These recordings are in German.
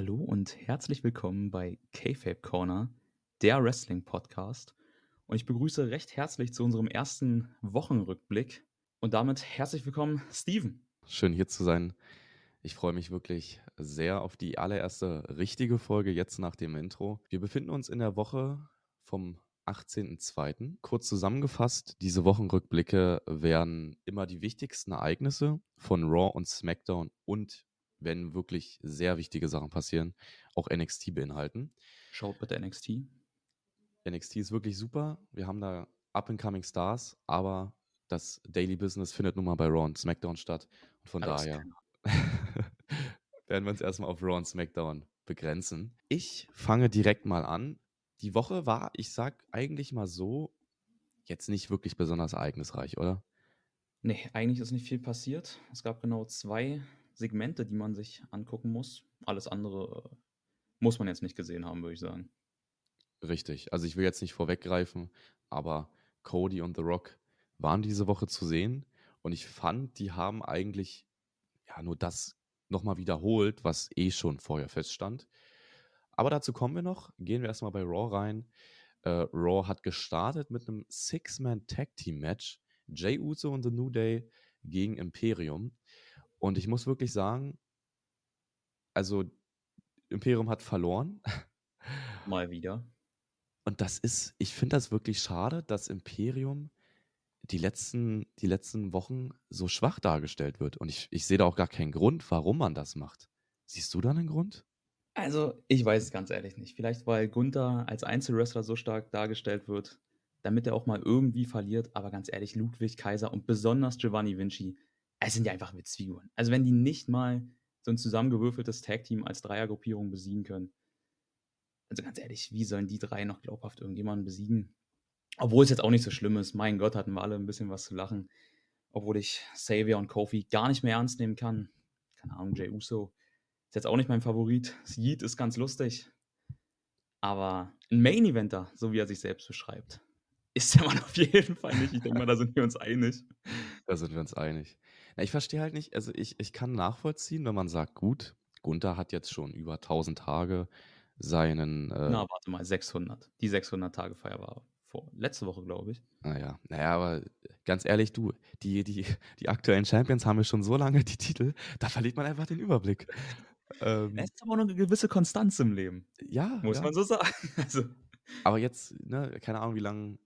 Hallo und herzlich willkommen bei KFAB Corner, der Wrestling-Podcast. Und ich begrüße recht herzlich zu unserem ersten Wochenrückblick. Und damit herzlich willkommen, Steven. Schön hier zu sein. Ich freue mich wirklich sehr auf die allererste richtige Folge jetzt nach dem Intro. Wir befinden uns in der Woche vom 18.02. Kurz zusammengefasst, diese Wochenrückblicke werden immer die wichtigsten Ereignisse von Raw und SmackDown und wenn wirklich sehr wichtige Sachen passieren, auch NXT beinhalten. Schaut bitte NXT. NXT ist wirklich super. Wir haben da Up-and-Coming Stars, aber das Daily Business findet nun mal bei Raw und SmackDown statt. Und von Alles daher werden wir uns erstmal auf Raw und SmackDown begrenzen. Ich fange direkt mal an. Die Woche war, ich sag eigentlich mal so, jetzt nicht wirklich besonders ereignisreich, oder? Nee, eigentlich ist nicht viel passiert. Es gab genau zwei Segmente, die man sich angucken muss. Alles andere äh, muss man jetzt nicht gesehen haben, würde ich sagen. Richtig. Also ich will jetzt nicht vorweggreifen, aber Cody und The Rock waren diese Woche zu sehen und ich fand, die haben eigentlich ja nur das nochmal wiederholt, was eh schon vorher feststand. Aber dazu kommen wir noch. Gehen wir erstmal bei Raw rein. Äh, Raw hat gestartet mit einem Six-Man-Tag-Team-Match. Jay Uso und The New Day gegen Imperium. Und ich muss wirklich sagen, also Imperium hat verloren. Mal wieder. Und das ist, ich finde das wirklich schade, dass Imperium die letzten, die letzten Wochen so schwach dargestellt wird. Und ich, ich sehe da auch gar keinen Grund, warum man das macht. Siehst du da einen Grund? Also, ich weiß es ganz ehrlich nicht. Vielleicht, weil Gunther als Einzelwrestler so stark dargestellt wird, damit er auch mal irgendwie verliert. Aber ganz ehrlich, Ludwig Kaiser und besonders Giovanni Vinci, es sind ja einfach Witzfiguren. Also wenn die nicht mal so ein zusammengewürfeltes Tag-Team als Dreiergruppierung besiegen können, also ganz ehrlich, wie sollen die drei noch glaubhaft irgendjemanden besiegen? Obwohl es jetzt auch nicht so schlimm ist. Mein Gott, hatten wir alle ein bisschen was zu lachen. Obwohl ich Xavier und Kofi gar nicht mehr ernst nehmen kann. Keine Ahnung, Jay Uso ist jetzt auch nicht mein Favorit. Yeet ist ganz lustig. Aber ein Main-Eventer, so wie er sich selbst beschreibt, ist der Mann auf jeden Fall nicht. Ich denke mal, da sind wir uns einig. Da sind wir uns einig. Na, ich verstehe halt nicht, also ich, ich kann nachvollziehen, wenn man sagt, gut, Gunther hat jetzt schon über 1000 Tage seinen. Äh, Na, warte mal, 600. Die 600-Tage-Feier war vor letzte Woche, glaube ich. Naja, naja, aber ganz ehrlich, du, die, die, die aktuellen Champions haben ja schon so lange die Titel, da verliert man einfach den Überblick. Ähm, es ist aber noch eine gewisse Konstanz im Leben. Ja. Muss ja. man so sagen. Also. Aber jetzt, ne, keine Ahnung, wie lange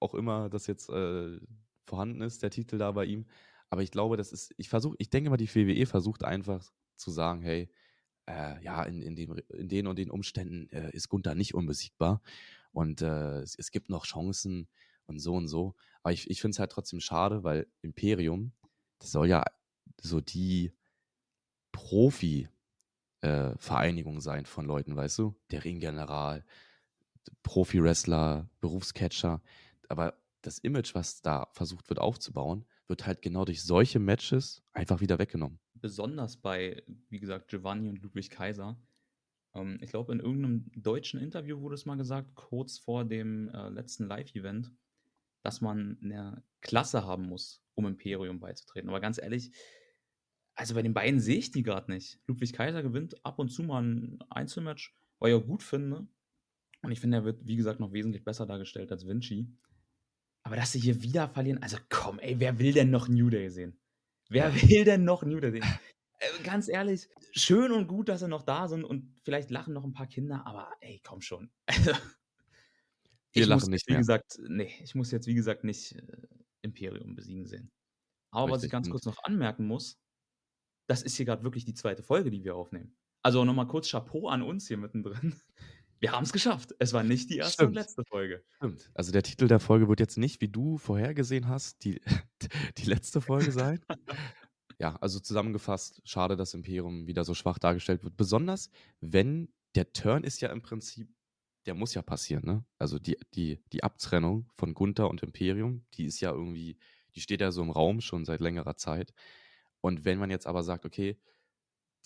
auch immer das jetzt äh, vorhanden ist, der Titel da bei ihm. Aber ich glaube, das ist, ich versuche, ich denke mal, die WWE versucht einfach zu sagen, hey, äh, ja, in, in, dem, in den und den Umständen äh, ist Gunther nicht unbesiegbar und äh, es, es, gibt noch Chancen und so und so. Aber ich, ich finde es halt trotzdem schade, weil Imperium, das soll ja so die Profi-Vereinigung äh, sein von Leuten, weißt du? Der Ringgeneral, Profi-Wrestler, Berufscatcher. Aber das Image, was da versucht wird aufzubauen, wird halt genau durch solche Matches einfach wieder weggenommen. Besonders bei, wie gesagt, Giovanni und Ludwig Kaiser. Ähm, ich glaube, in irgendeinem deutschen Interview wurde es mal gesagt, kurz vor dem äh, letzten Live-Event, dass man eine Klasse haben muss, um Imperium beizutreten. Aber ganz ehrlich, also bei den beiden sehe ich die gerade nicht. Ludwig Kaiser gewinnt ab und zu mal ein Einzelmatch, was ich auch gut finde. Und ich finde, er wird, wie gesagt, noch wesentlich besser dargestellt als Vinci. Aber dass sie hier wieder verlieren, also komm, ey, wer will denn noch New Day sehen? Wer will denn noch New Day sehen? Äh, ganz ehrlich, schön und gut, dass sie noch da sind und vielleicht lachen noch ein paar Kinder, aber ey, komm schon. Wir lachen muss, nicht wie mehr. gesagt, nee, ich muss jetzt, wie gesagt, nicht äh, Imperium besiegen sehen. Aber Richtig was ich ganz gut. kurz noch anmerken muss, das ist hier gerade wirklich die zweite Folge, die wir aufnehmen. Also nochmal kurz Chapeau an uns hier mittendrin. Wir haben es geschafft. Es war nicht die erste Stimmt. und letzte Folge. Stimmt. Also der Titel der Folge wird jetzt nicht, wie du vorhergesehen hast, die, die letzte Folge sein. ja, also zusammengefasst, schade, dass Imperium wieder so schwach dargestellt wird. Besonders, wenn der Turn ist ja im Prinzip, der muss ja passieren, ne? Also die, die, die Abtrennung von Gunther und Imperium, die ist ja irgendwie, die steht ja so im Raum schon seit längerer Zeit. Und wenn man jetzt aber sagt, okay,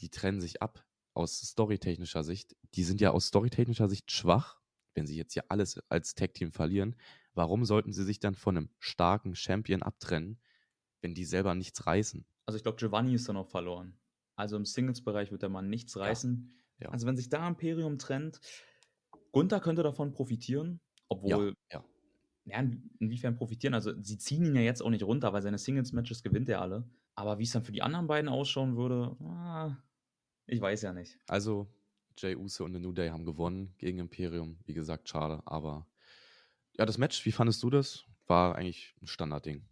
die trennen sich ab, aus storytechnischer Sicht, die sind ja aus storytechnischer Sicht schwach, wenn sie jetzt ja alles als Tag-Team verlieren. Warum sollten sie sich dann von einem starken Champion abtrennen, wenn die selber nichts reißen? Also ich glaube, Giovanni ist dann auch verloren. Also im Singles-Bereich wird der Mann nichts reißen. Ja. Ja. Also, wenn sich da Imperium trennt Gunther könnte davon profitieren, obwohl ja. ja, in inwiefern profitieren? Also, sie ziehen ihn ja jetzt auch nicht runter, weil seine Singles-Matches gewinnt er alle. Aber wie's dann für die anderen beiden ausschauen würde, ah, ich weiß ja nicht. Also, Jey Uso und The New Day haben gewonnen gegen Imperium. Wie gesagt, schade, aber ja, das Match, wie fandest du das? War eigentlich 'n Standardding.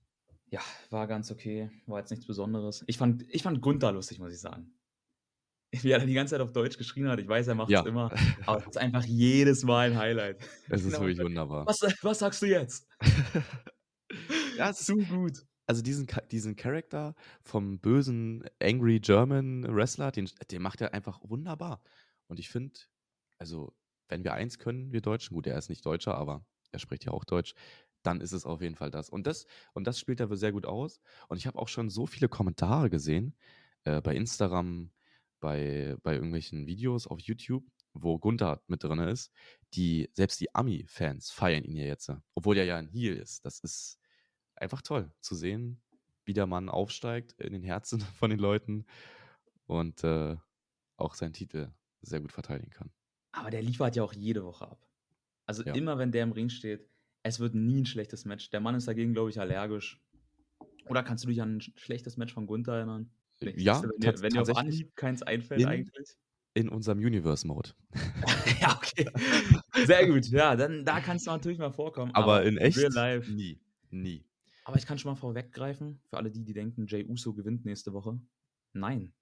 Ja, war ganz okay, war jetzt nichts Besonderes. Ich fand ich fand Gunther lustig, muss ich sagen. Wie er die ganze Zeit auf Deutsch geschrien hat. Ich weiß, er macht's Ja. immer, aber es ist einfach jedes Mal 'n Highlight. Es ist Genau, wirklich wunderbar. „Was was sagst du jetzt?“ Ja, es Zu gut. Also diesen diesen Charakter vom bösen Angry German Wrestler, den den macht er einfach wunderbar. Und ich finde also, wenn wir eins können, wir Deutschen gut, er ist nicht Deutscher, aber er spricht ja auch Deutsch, dann ist es auf jeden Fall das. Und das und das spielt er sehr gut aus. Und ich habe auch schon so viele Kommentare gesehen, äh, bei Instagram, bei bei irgendwelchen Videos auf YouTube, wo Gunther mit drin ist, die selbst die Ami-Fans feiern ihn ja jetzt, obwohl er ja 'n Heel ist. Das ist einfach toll zu sehen, wie der Mann aufsteigt in den Herzen von den Leuten und, äh, auch seinen Titel sehr gut verteidigen kann. Aber der liefert ja auch jede Woche ab. Also, Ja. immer wenn der im Ring steht, es wird nie 'n schlechtes Match. Der Mann ist dagegen, glaube ich, allergisch. Oder kannst du dich an 'n sch schlechtes Match von Gunther erinnern? Äh, ja, du, wenn dir wenn dir auf Anhieb keins einfällt in eigentlich? in unserem Universe-Mode. Ja, okay. Sehr gut. Ja, dann da kann's natürlich mal vorkommen, Aber aber in echt nie, nie. Aber ich kann schon mal vorweggreifen, für alle die, die denken, Jey Uso gewinnt nächste Woche. Nein.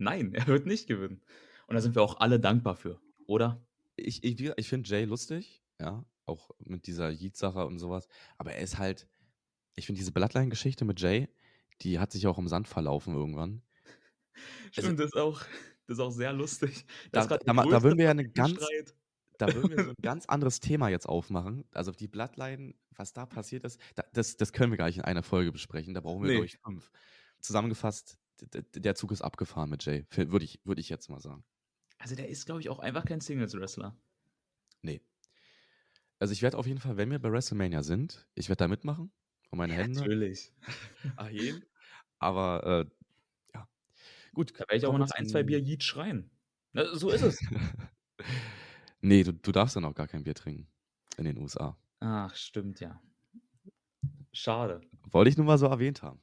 Nein, er wird nicht gewinnen. Und da sind wir auch alle dankbar für, oder? Ich ich ich finde Jey lustig, ja, auch mit dieser Yeet-Sache und so was. Aber er ist halt ich finde diese Bloodline-Geschichte mit Jey, die hat sich auch im Sand verlaufen irgendwann. Also Stimmt, das ist auch das ist auch sehr lustig. Da da da würden wir ja 'ne ganz. Da würden wir so 'n ganz anderes Thema jetzt aufmachen. Also, die Bloodline, was da passiert ist, da das das können wir gar nicht in einer Folge besprechen. Da brauchen wir, glaube Ne. ich, 5. Zusammengefasst, der Zug ist abgefahren mit Jey, f würde ich würde ich jetzt mal sagen. Also, der ist, glaube ich, auch einfach kein Singles-Wrestler. Ne. Also, ich werde auf jeden Fall, wenn wir bei WrestleMania sind ich werde da mitmachen und meine Ja, Hände natürlich. erheben. Aber, äh, ja. Gut, Da werde ich auch mal nach 1, 2 Bier Yeet schreien. Ne, so ist es. Ne, du du darfst dann auch gar kein Bier trinken in den USA. Ach, stimmt ja. Schade. Wollte ich nur mal so erwähnt haben.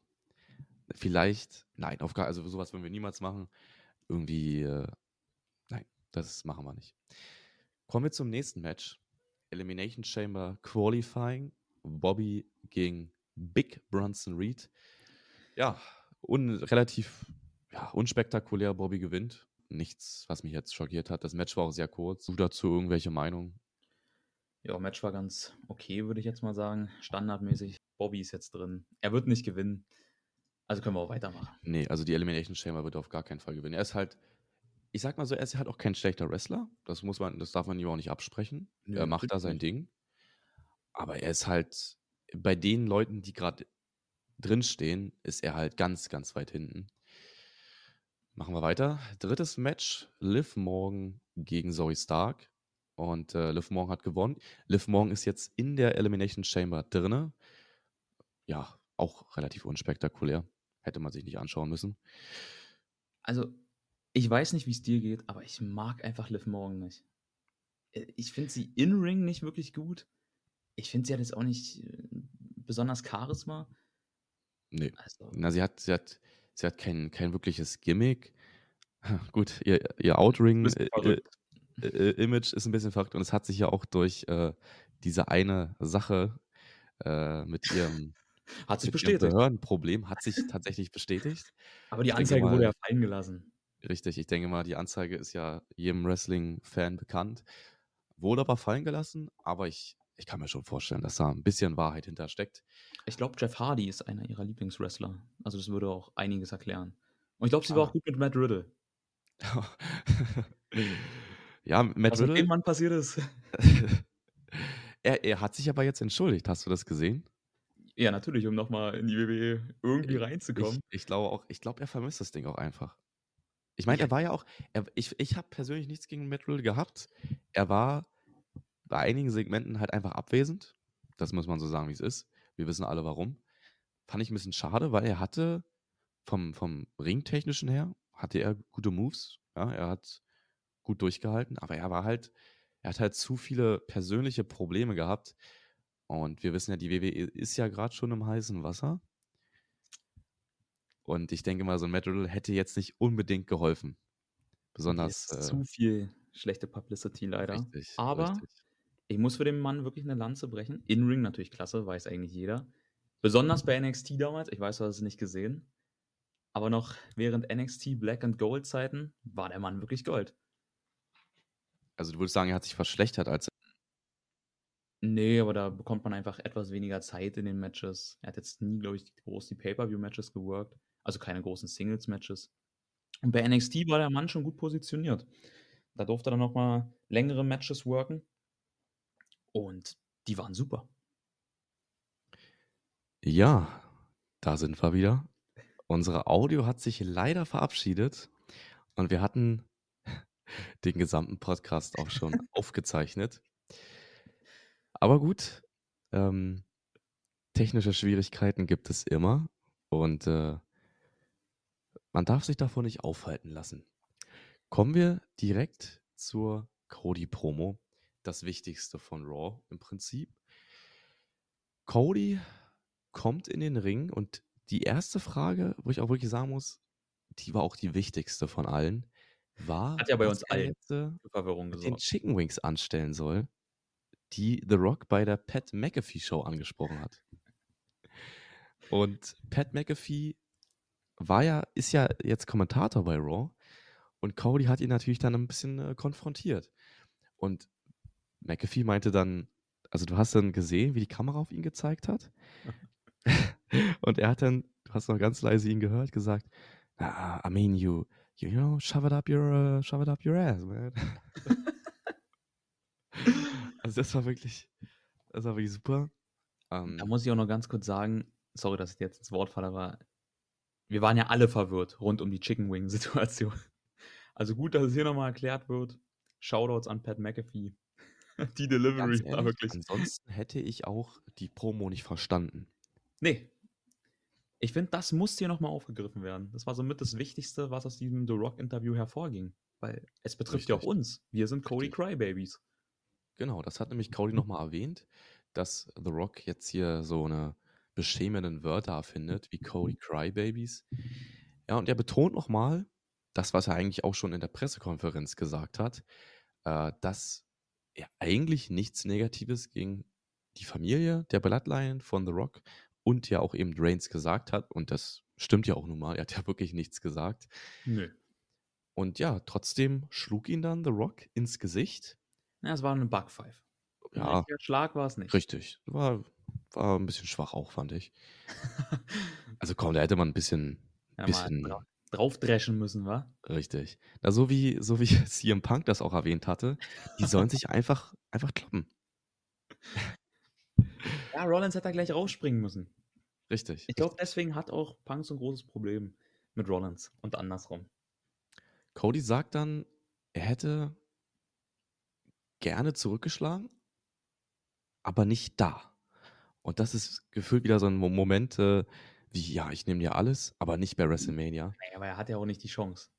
Vielleicht nein, auf gar also, so was würden wir niemals machen. Irgendwie, äh nein, das machen wir nicht. Kommen wir zum nächsten Match. Elimination Chamber Qualifying. Bobby gegen Big Bronson Reed. Ja, un relativ, ja, unspektakulär. Bobby gewinnt. Nichts, was mich jetzt schockiert hat. Das Match war auch sehr kurz. Du dazu irgendwelche Meinungen? Ja, Match war ganz okay, würde ich jetzt mal sagen. Standardmäßig. Bobby ist jetzt drin. Er wird nicht gewinnen. Also, können wir auch weitermachen. Ne, also, die Elimination Chamber wird er auf gar keinen Fall gewinnen. Er ist halt ich sage mal so, er ist halt auch kein schlechter Wrestler. Das muss man das darf man ihm auch nicht absprechen. Nö, Er macht da sein nicht. Ding. Aber er ist halt bei den Leuten, die grad drinstehen, ist er halt ganz, ganz weit hinten. Machen wir weiter. 3. Match, Liv Morgan gegen Zoey Stark. Und, äh, Liv Morgan hat gewonnen. Liv Morgan ist jetzt in der Elimination Chamber drinne. Ja, auch relativ unspektakulär. Hätte man sich nicht anschauen müssen. Also, ich weiß nicht, wie's dir geht, aber ich mag einfach Liv Morgan nicht. Äh, ich finde sie in Ring nicht wirklich gut. Ich finde, sie hat jetzt auch nicht, äh, besonders Charisma. Ne. Also Na, sie hat sie hat sie hat kein kein wirkliches Gimmick. Gut, ihr ihr Outring, Bisschen äh, äh, äh, ist 'n bisschen verrückt und es hat sich ja auch durch, äh, diese eine Sache, äh, mit ihrem Hat sich bestätigt. Behördenproblem hat sich tatsächlich bestätigt. Aber die Ich Anzeige wurde ja fallen gelassen. richtig, ich denke mal, die Anzeige ist ja jedem Wrestling-Fan bekannt. Wurde aber fallen gelassen, aber ich ich kann mir schon vorstellen, dass da 'n bisschen Wahrheit hinter steckt. Ich glaube, Jeff Hardy ist einer ihrer Lieblingswrestler. Also, das würde auch einiges erklären. Und ich glaube, sie war Ah. auch gut mit Matt Riddle. Ja, Matt dem Riddle Mann passiert ist. er er hat sich aber jetzt entschuldigt. Hast du das gesehen? Ja, natürlich, um noch mal in die WWE irgendwie reinzukommen. ich ich glaube auch ich glaube, er vermisst das Ding auch einfach. Ich meine, Ja. er war ja auch er ich ich habe persönlich nichts gegen Matt Riddle gehabt. Er war bei einigen Segmenten halt einfach abwesend. Das muss man so sagen, wie's ist. Wir wissen alle warum. Fand ich 'n bisschen schade, weil er hatte vom vom Ringtechnischen her hatte er gute Moves. Ja, er hat gut durchgehalten, aber er war halt, er hat halt zu viele persönliche Probleme gehabt. Und wir wissen ja, die WWE ist ja gerade schon im heißen Wasser. Und ich denke mal, so ein Matt Riddle hätte jetzt nicht unbedingt geholfen. Besonders. Äh, zu viel schlechte Publicity leider. Richtig, aber richtig. Ich muss für den Mann wirklich eine Lanze brechen. In-Ring natürlich klasse, weiß eigentlich jeder. Besonders bei NXT damals, ich weiß, du hast es nicht gesehen. Aber noch während NXT Black and Gold Zeiten war der Mann wirklich Gold. Also du würdest sagen, er hat sich verschlechtert als. Nee, aber da bekommt man einfach etwas weniger Zeit in den Matches. Er hat jetzt nie, glaube ich, groß die Pay-Per-View-Matches geworkt. Also keine großen Singles-Matches. Und bei NXT war der Mann schon gut positioniert. Da durfte er dann nochmal längere Matches worken. Und die waren super. Ja, da sind wir wieder. Unsere Audio hat sich leider verabschiedet und wir hatten den gesamten Podcast auch schon aufgezeichnet. Aber gut, ähm, technische Schwierigkeiten gibt es immer und äh, man darf sich davon nicht aufhalten lassen. Kommen wir direkt zur Cody-Promo. Das Wichtigste von Raw im Prinzip. Cody kommt in den Ring und die erste Frage, wo ich auch wirklich sagen muss, die war auch die wichtigste von allen, war, Hat ja bei uns allen für Verwirrung gesorgt. den Chicken Wings anstellen soll, die The Rock bei der Pat McAfee Show angesprochen hat. Und Pat McAfee war ja, ist ja jetzt Kommentator bei Raw und Cody hat ihn natürlich dann ein bisschen äh, konfrontiert. Und McAfee meinte dann, also du hast dann gesehen, wie die Kamera auf ihn gezeigt hat. und er hat dann, du hast noch ganz leise ihn gehört, gesagt, ah, I mean you, you know, shove it up your, uh, shove it up your ass, man. also das war wirklich, das war wirklich super. Um, da ähm muss ich auch noch ganz kurz sagen, sorry, dass ich jetzt ins Wort falle, aber wir waren ja alle verwirrt rund um die Chicken Wing Situation. Also gut, dass es hier nochmal erklärt wird. Shoutouts an Pat McAfee. die Delivery ehrlich, war wirklich. Ansonsten hätte ich auch die Promo nicht verstanden. Nee. Ich finde, das muss hier nochmal aufgegriffen werden. Das war somit das Wichtigste, was aus diesem The Rock-Interview hervorging. Weil es betrifft Richtig. ja auch uns. Wir sind Cody. Crybabies. Genau, das hat nämlich Cody nochmal erwähnt, dass The Rock jetzt hier so eine beschämenden Wörter erfindet, wie Cody Crybabies. Ja, und er betont nochmal, das, was er eigentlich auch schon in der Pressekonferenz gesagt hat, äh, dass er eigentlich nichts Negatives gegen die Familie der Bloodline von The Rock und ja auch eben Reigns gesagt hat. Und das stimmt ja auch nun mal. Er hat ja wirklich nichts gesagt. Nö. Und ja, trotzdem schlug ihn dann The Rock ins Gesicht. Ja, es war eine Bugfive. Ja. Ein Schlag war es nicht. Richtig. War, war ein bisschen schwach auch, fand ich. also komm, da hätte man ein bisschen, ja, bisschen draufdreschen müssen, wa? Richtig. Na, so wie, so wie CM Punk das auch erwähnt hatte, die sollen sich einfach, einfach kloppen. Ja, Rollins hätte da gleich rausspringen müssen. Richtig. Ich glaube, deswegen hat auch Punk so ein großes Problem mit Rollins und andersrum. Cody sagt dann, er hätte gerne zurückgeschlagen, aber nicht da. Und das ist gefühlt wieder so ein Moment, äh, wie, ja, ich nehme dir alles, aber nicht bei WrestleMania. Nee, aber er hat ja auch nicht die Chance.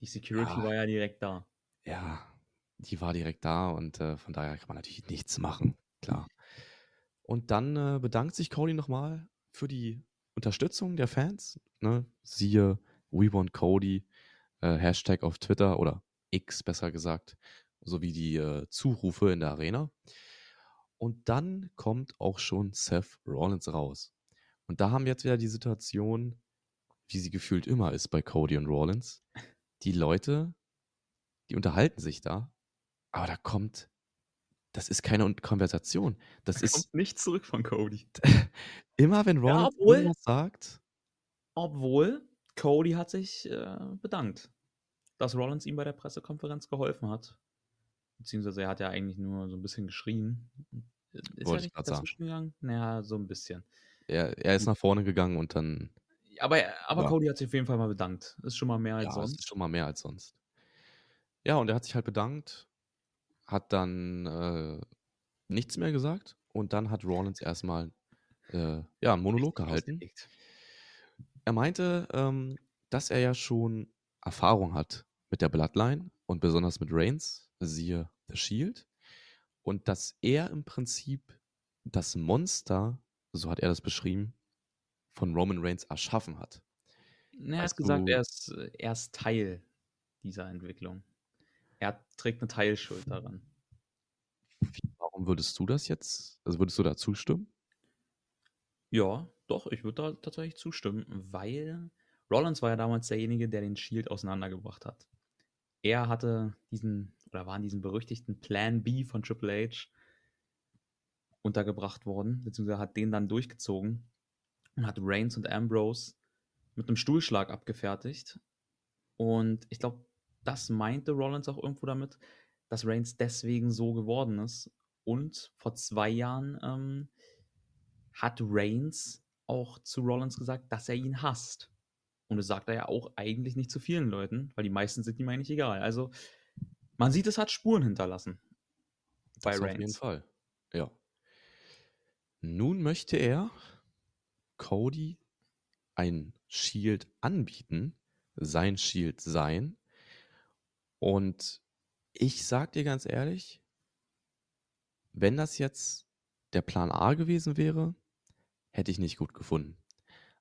Die Security ja, war ja direkt da. Ja, die war direkt da und äh, von daher kann man natürlich nichts machen, klar. Und dann äh, bedankt sich Cody nochmal für die Unterstützung der Fans. Ne? Siehe We Want Cody, äh, Hashtag auf Twitter oder X besser gesagt, sowie die äh, Zurufe in der Arena. Und dann kommt auch schon Seth Rollins raus. Und da haben wir jetzt wieder die Situation, wie sie gefühlt immer ist bei Cody und Rollins. Die Leute, die unterhalten sich da, aber da kommt, das ist keine Konversation. Das da ist kommt nichts zurück von Cody. immer wenn Rollins ja, obwohl, sagt. Obwohl Cody hat sich äh, bedankt, dass Rollins ihm bei der Pressekonferenz geholfen hat. Beziehungsweise er hat ja eigentlich nur so ein bisschen geschrien. Ist Wollte er nicht dazwischen gegangen? Naja, so ein bisschen. Er, er ist nach vorne gegangen und dann. Aber, aber ja. Cody hat sich auf jeden Fall mal bedankt. Ist schon mal mehr als ja, sonst. Ist schon mal mehr als sonst. Ja, und er hat sich halt bedankt, hat dann äh, nichts mehr gesagt und dann hat Rollins erstmal äh, ja, einen Monolog gehalten. Er meinte, ähm, dass er ja schon Erfahrung hat mit der Bloodline und besonders mit Reigns, siehe The Shield. Und dass er im Prinzip das Monster, so hat er das beschrieben, von Roman Reigns erschaffen hat. Na, er hat gesagt, er ist, er ist Teil dieser Entwicklung. Er trägt eine Teilschuld daran. Warum würdest du das jetzt, also würdest du da zustimmen? Ja, doch, ich würde da tatsächlich zustimmen, weil Rollins war ja damals derjenige, der den Shield auseinandergebracht hat. Er hatte diesen, oder war in diesem berüchtigten Plan B von Triple H untergebracht worden, beziehungsweise hat den dann durchgezogen und hat Reigns und Ambrose mit einem Stuhlschlag abgefertigt. Und ich glaube, das meinte Rollins auch irgendwo damit, dass Reigns deswegen so geworden ist. Und vor zwei Jahren ähm, hat Reigns auch zu Rollins gesagt, dass er ihn hasst. Und das sagt er ja auch eigentlich nicht zu vielen Leuten, weil die meisten sind ihm eigentlich egal. Also man sieht, es hat Spuren hinterlassen. Bei das Reigns. Auf jeden Fall. Ja. Nun möchte er Cody ein Shield anbieten, sein Shield sein. Und ich sag dir ganz ehrlich, wenn das jetzt der Plan A gewesen wäre, hätte ich nicht gut gefunden.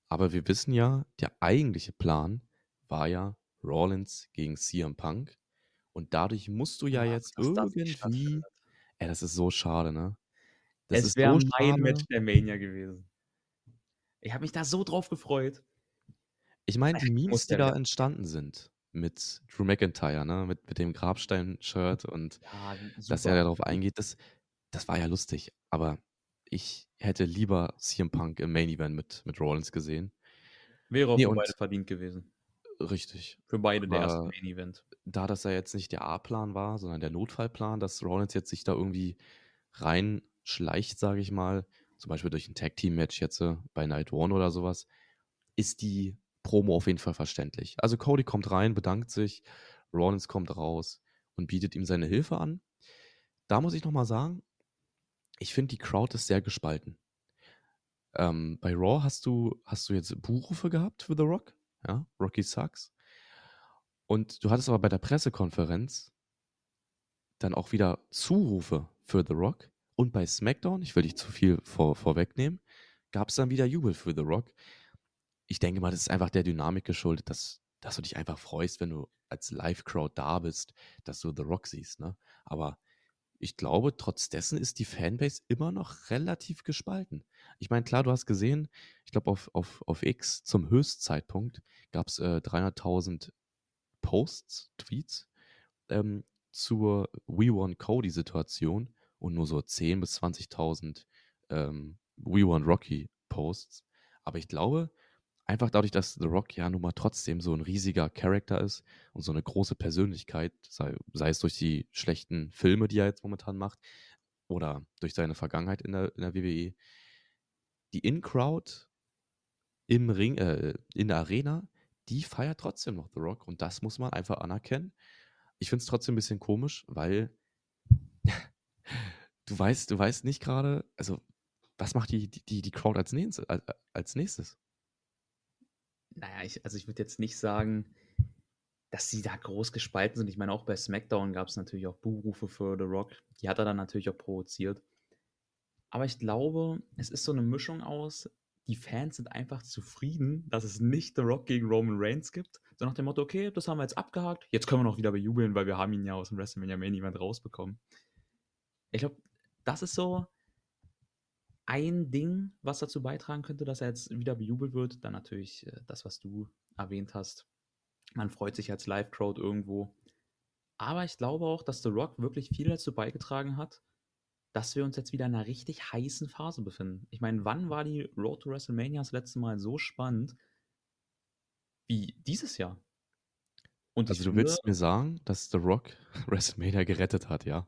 Aber wir wissen ja, der eigentliche Plan war ja Rollins gegen CM Punk. Und dadurch musst du ja, ja jetzt irgendwie. Ey, das ist so schade, ne? Das es wäre so mein schade. Match der Mania gewesen. Ich habe mich da so drauf gefreut. Ich meine, die Memes, die da entstanden sind mit Drew McIntyre, ne, mit, mit dem Grabstein-Shirt und ja, dass er darauf eingeht, das, das war ja lustig. Aber ich hätte lieber CM Punk im Main Event mit, mit Rollins gesehen. Wäre auch nee, für beide verdient gewesen. Richtig. Für beide der erste Main Event. Da das ja jetzt nicht der A-Plan war, sondern der Notfallplan, dass Rollins jetzt sich da irgendwie reinschleicht, sage ich mal, zum Beispiel durch ein Tag-Team-Match jetzt äh, bei Night One oder sowas, ist die Promo auf jeden Fall verständlich. Also Cody kommt rein, bedankt sich, Rollins kommt raus und bietet ihm seine Hilfe an. Da muss ich nochmal sagen, ich finde, die Crowd ist sehr gespalten. Ähm, bei Raw hast du, hast du jetzt Buchrufe gehabt für The Rock, ja, Rocky Sucks. Und du hattest aber bei der Pressekonferenz dann auch wieder Zurufe für The Rock. Und bei SmackDown, ich will nicht zu viel vor, vorwegnehmen, gab es dann wieder Jubel für The Rock ich denke mal, das ist einfach der Dynamik geschuldet, dass, dass du dich einfach freust, wenn du als Live-Crowd da bist, dass du The Rock siehst. Ne? Aber ich glaube, trotz dessen ist die Fanbase immer noch relativ gespalten. Ich meine, klar, du hast gesehen, ich glaube, auf, auf, auf X zum Höchstzeitpunkt gab es äh, 300.000 Posts, Tweets ähm, zur We Want Cody-Situation und nur so 10.000 bis 20.000 ähm, We Want Rocky Posts. Aber ich glaube, einfach dadurch, dass The Rock ja nun mal trotzdem so ein riesiger Charakter ist und so eine große Persönlichkeit, sei, sei es durch die schlechten Filme, die er jetzt momentan macht, oder durch seine Vergangenheit in der, in der WWE, die In-Crowd im Ring, äh, in der Arena, die feiert trotzdem noch The Rock und das muss man einfach anerkennen. Ich finde es trotzdem ein bisschen komisch, weil du weißt, du weißt nicht gerade, also was macht die, die, die Crowd als nächstes? Als nächstes? naja, ich, also ich würde jetzt nicht sagen, dass sie da groß gespalten sind. Ich meine, auch bei SmackDown gab es natürlich auch Buhrufe für The Rock. Die hat er dann natürlich auch provoziert. Aber ich glaube, es ist so eine Mischung aus, die Fans sind einfach zufrieden, dass es nicht The Rock gegen Roman Reigns gibt. So nach dem Motto, okay, das haben wir jetzt abgehakt. Jetzt können wir noch wieder bejubeln, weil wir haben ihn ja aus dem WrestleMania Main Event rausbekommen. Ich glaube, das ist so ein Ding, was dazu beitragen könnte, dass er jetzt wieder bejubelt wird. Dann natürlich äh, das, was du erwähnt hast. Man freut sich als Live-Crowd irgendwo. Aber ich glaube auch, dass The Rock wirklich viel dazu beigetragen hat, dass wir uns jetzt wieder in einer richtig heißen Phase befinden. Ich meine, wann war die Road to WrestleMania das letzte Mal so spannend wie dieses Jahr? Und also du willst mir sagen, dass The Rock WrestleMania gerettet hat, ja?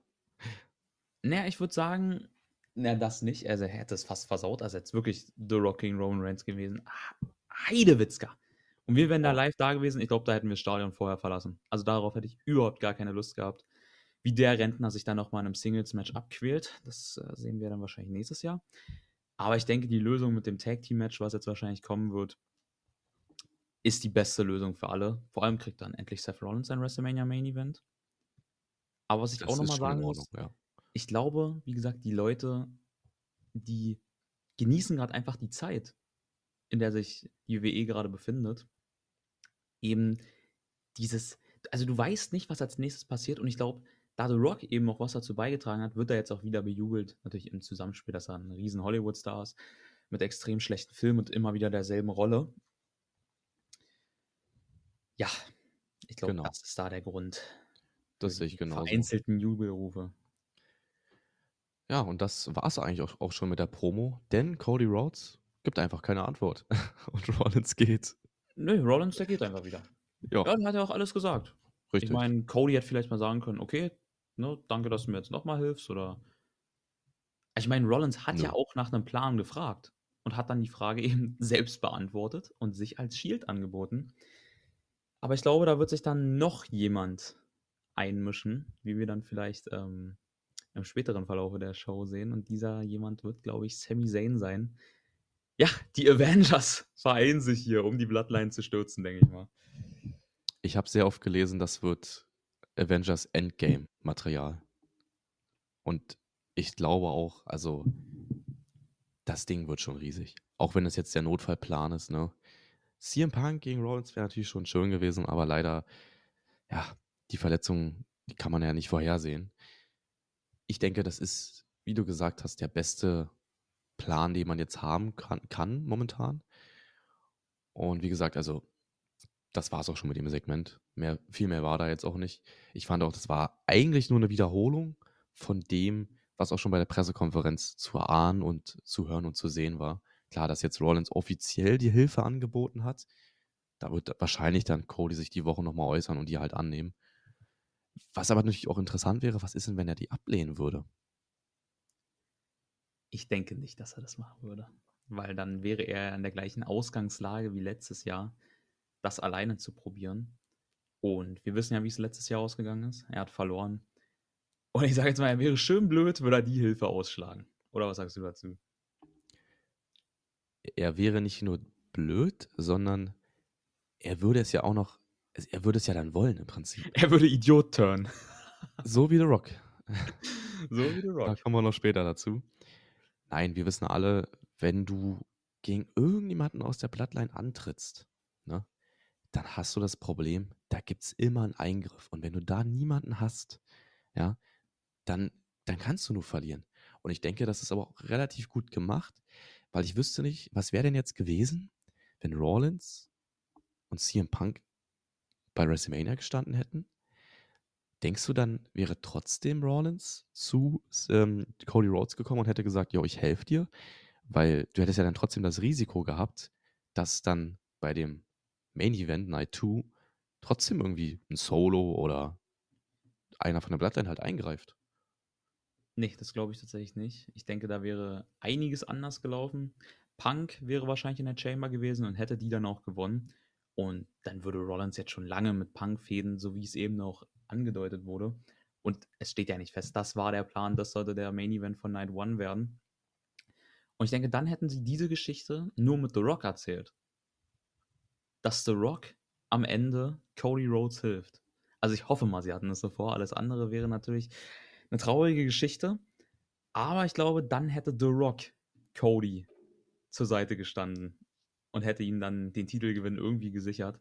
Naja, ich würde sagen, na, das nicht. Also, er hätte es fast versaut. Also, jetzt wirklich The Rocking Roman Reigns gewesen. Heidewitzka. Und wir wären da live da gewesen. Ich glaube, da hätten wir das Stadion vorher verlassen. Also, darauf hätte ich überhaupt gar keine Lust gehabt. Wie der Rentner sich dann nochmal in einem Singles-Match abquält, das äh, sehen wir dann wahrscheinlich nächstes Jahr. Aber ich denke, die Lösung mit dem Tag-Team-Match, was jetzt wahrscheinlich kommen wird, ist die beste Lösung für alle. Vor allem kriegt dann endlich Seth Rollins ein WrestleMania Main Event. Aber was ich Das auch nochmal sagen Ordnung, muss, ja. Ich glaube, wie gesagt, die Leute, die genießen gerade einfach die Zeit, in der sich die WWE gerade befindet. Eben dieses, also du weißt nicht, was als nächstes passiert und ich glaube, da The Rock eben auch was dazu beigetragen hat, wird er jetzt auch wieder bejubelt. Natürlich im Zusammenspiel, dass er ein riesen Hollywood-Star ist, mit extrem schlechten Filmen und immer wieder derselben Rolle. Ja, ich glaube, Genau. das ist da der Grund. Das sehe ich die genauso. Vereinzelten Jubelrufe. Ja, und das war es eigentlich auch, auch schon mit der Promo, denn Cody Rhodes gibt einfach keine Antwort. und Rollins geht. Nö, Rollins, der geht einfach wieder. Ja, Ja, dann hat er auch alles gesagt. richtig. Ich meine, Cody hätte vielleicht mal sagen können, okay, ne, danke, dass du mir jetzt nochmal hilfst oder. Ich meine, Rollins hat ja Nö. auch nach einem Plan gefragt und hat dann die Frage eben selbst beantwortet und sich als Shield angeboten. Aber ich glaube, da wird sich dann noch jemand einmischen, wie wir dann vielleicht ähm, im späteren Verlauf der Show sehen. Und dieser jemand wird, glaube ich, Sami Zayn sein. Ja, die Avengers vereinen sich hier, um die Bloodline zu stürzen, denke ich mal. ich habe sehr oft gelesen, das wird Avengers Endgame Material. Und ich glaube auch, also das Ding wird schon riesig. Auch wenn es jetzt der Notfallplan ist, ne? CM Punk gegen Rollins wäre natürlich schon schön gewesen, aber leider, ja, die Verletzung, die kann man ja nicht vorhersehen. Ich denke, das ist, wie du gesagt hast, der beste Plan, den man jetzt haben kann, kann momentan. Und wie gesagt, also das war es auch schon mit dem Segment. Mehr, viel mehr war da jetzt auch nicht. Ich fand auch, das war eigentlich nur eine Wiederholung von dem, was auch schon bei der Pressekonferenz zu erahnen und zu hören und zu sehen war. Klar, dass jetzt Rollins offiziell die Hilfe angeboten hat. Da wird wahrscheinlich dann Cody sich die Woche nochmal äußern und die halt annehmen. Was aber natürlich auch interessant wäre, was ist denn, wenn er die ablehnen würde? Ich denke nicht, dass er das machen würde. Weil dann wäre er in der gleichen Ausgangslage wie letztes Jahr, das alleine zu probieren. Und wir wissen ja, wie es letztes Jahr ausgegangen ist. Er hat verloren. Und ich sage jetzt mal, er wäre schön blöd, würde er die Hilfe ausschlagen. Oder was sagst du dazu? Er wäre nicht nur blöd, sondern er würde es ja auch noch, er würde es ja dann wollen im Prinzip. Er würde Idiot turn. So wie The Rock. so wie The Da Rock. kommen wir noch später dazu. Nein, wir wissen alle, wenn du gegen irgendjemanden aus der Bloodline antrittst, ne, dann hast du das Problem, da gibt es immer einen Eingriff. Und wenn du da niemanden hast, ja, dann, dann kannst du nur verlieren. Und ich denke, das ist aber auch relativ gut gemacht, weil ich wüsste nicht, was wäre denn jetzt gewesen, wenn Rollins und CM Punk bei WrestleMania gestanden hätten? Denkst du, dann wäre trotzdem Rollins zu ähm, Cody Rhodes gekommen und hätte gesagt, yo, ich helfe dir? Weil du hättest ja dann trotzdem das Risiko gehabt, dass dann bei dem Main Event Night 2 trotzdem irgendwie ein Solo oder einer von der Bloodline halt eingreift. Nee, das glaube ich tatsächlich nicht. Ich denke, da wäre einiges anders gelaufen. Punk wäre wahrscheinlich in der Chamber gewesen und hätte die dann auch gewonnen. Und dann würde Rollins jetzt schon lange mit Punk fäden, so wie es eben noch angedeutet wurde. Und es steht ja nicht fest, das war der Plan, das sollte der Main Event von Night One werden. Und ich denke, dann hätten sie diese Geschichte nur mit The Rock erzählt. Dass The Rock am Ende Cody Rhodes hilft. Also ich hoffe mal, sie hatten das so vor. Alles andere wäre natürlich eine traurige Geschichte. Aber ich glaube, dann hätte The Rock Cody zur Seite gestanden und hätte ihm dann den Titelgewinn irgendwie gesichert.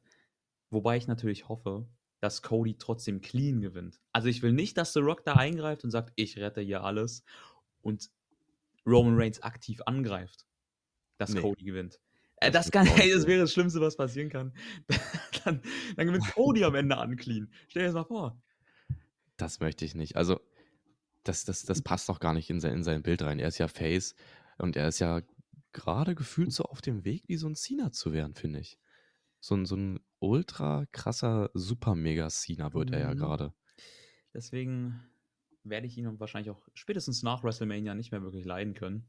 Wobei ich natürlich hoffe, dass Cody trotzdem clean gewinnt. Also ich will nicht, dass The Rock da eingreift und sagt, ich rette hier alles und Roman Reigns aktiv angreift, dass Nee. Cody gewinnt. Äh, Das das, kann, ey, das wäre das Schlimmste, was passieren kann. dann, dann gewinnt Cody am Ende an clean. Stell dir das mal vor. Das möchte ich nicht. Also, das, das, das passt doch gar nicht in sein, in sein Bild rein. Er ist ja Face und er ist ja gerade gefühlt so auf dem Weg, wie so ein Cena zu werden, finde ich. So ein, so ein ultra krasser, super mega Cena wird er ja Mhm. gerade. Deswegen werde ich ihn wahrscheinlich auch spätestens nach WrestleMania nicht mehr wirklich leiden können.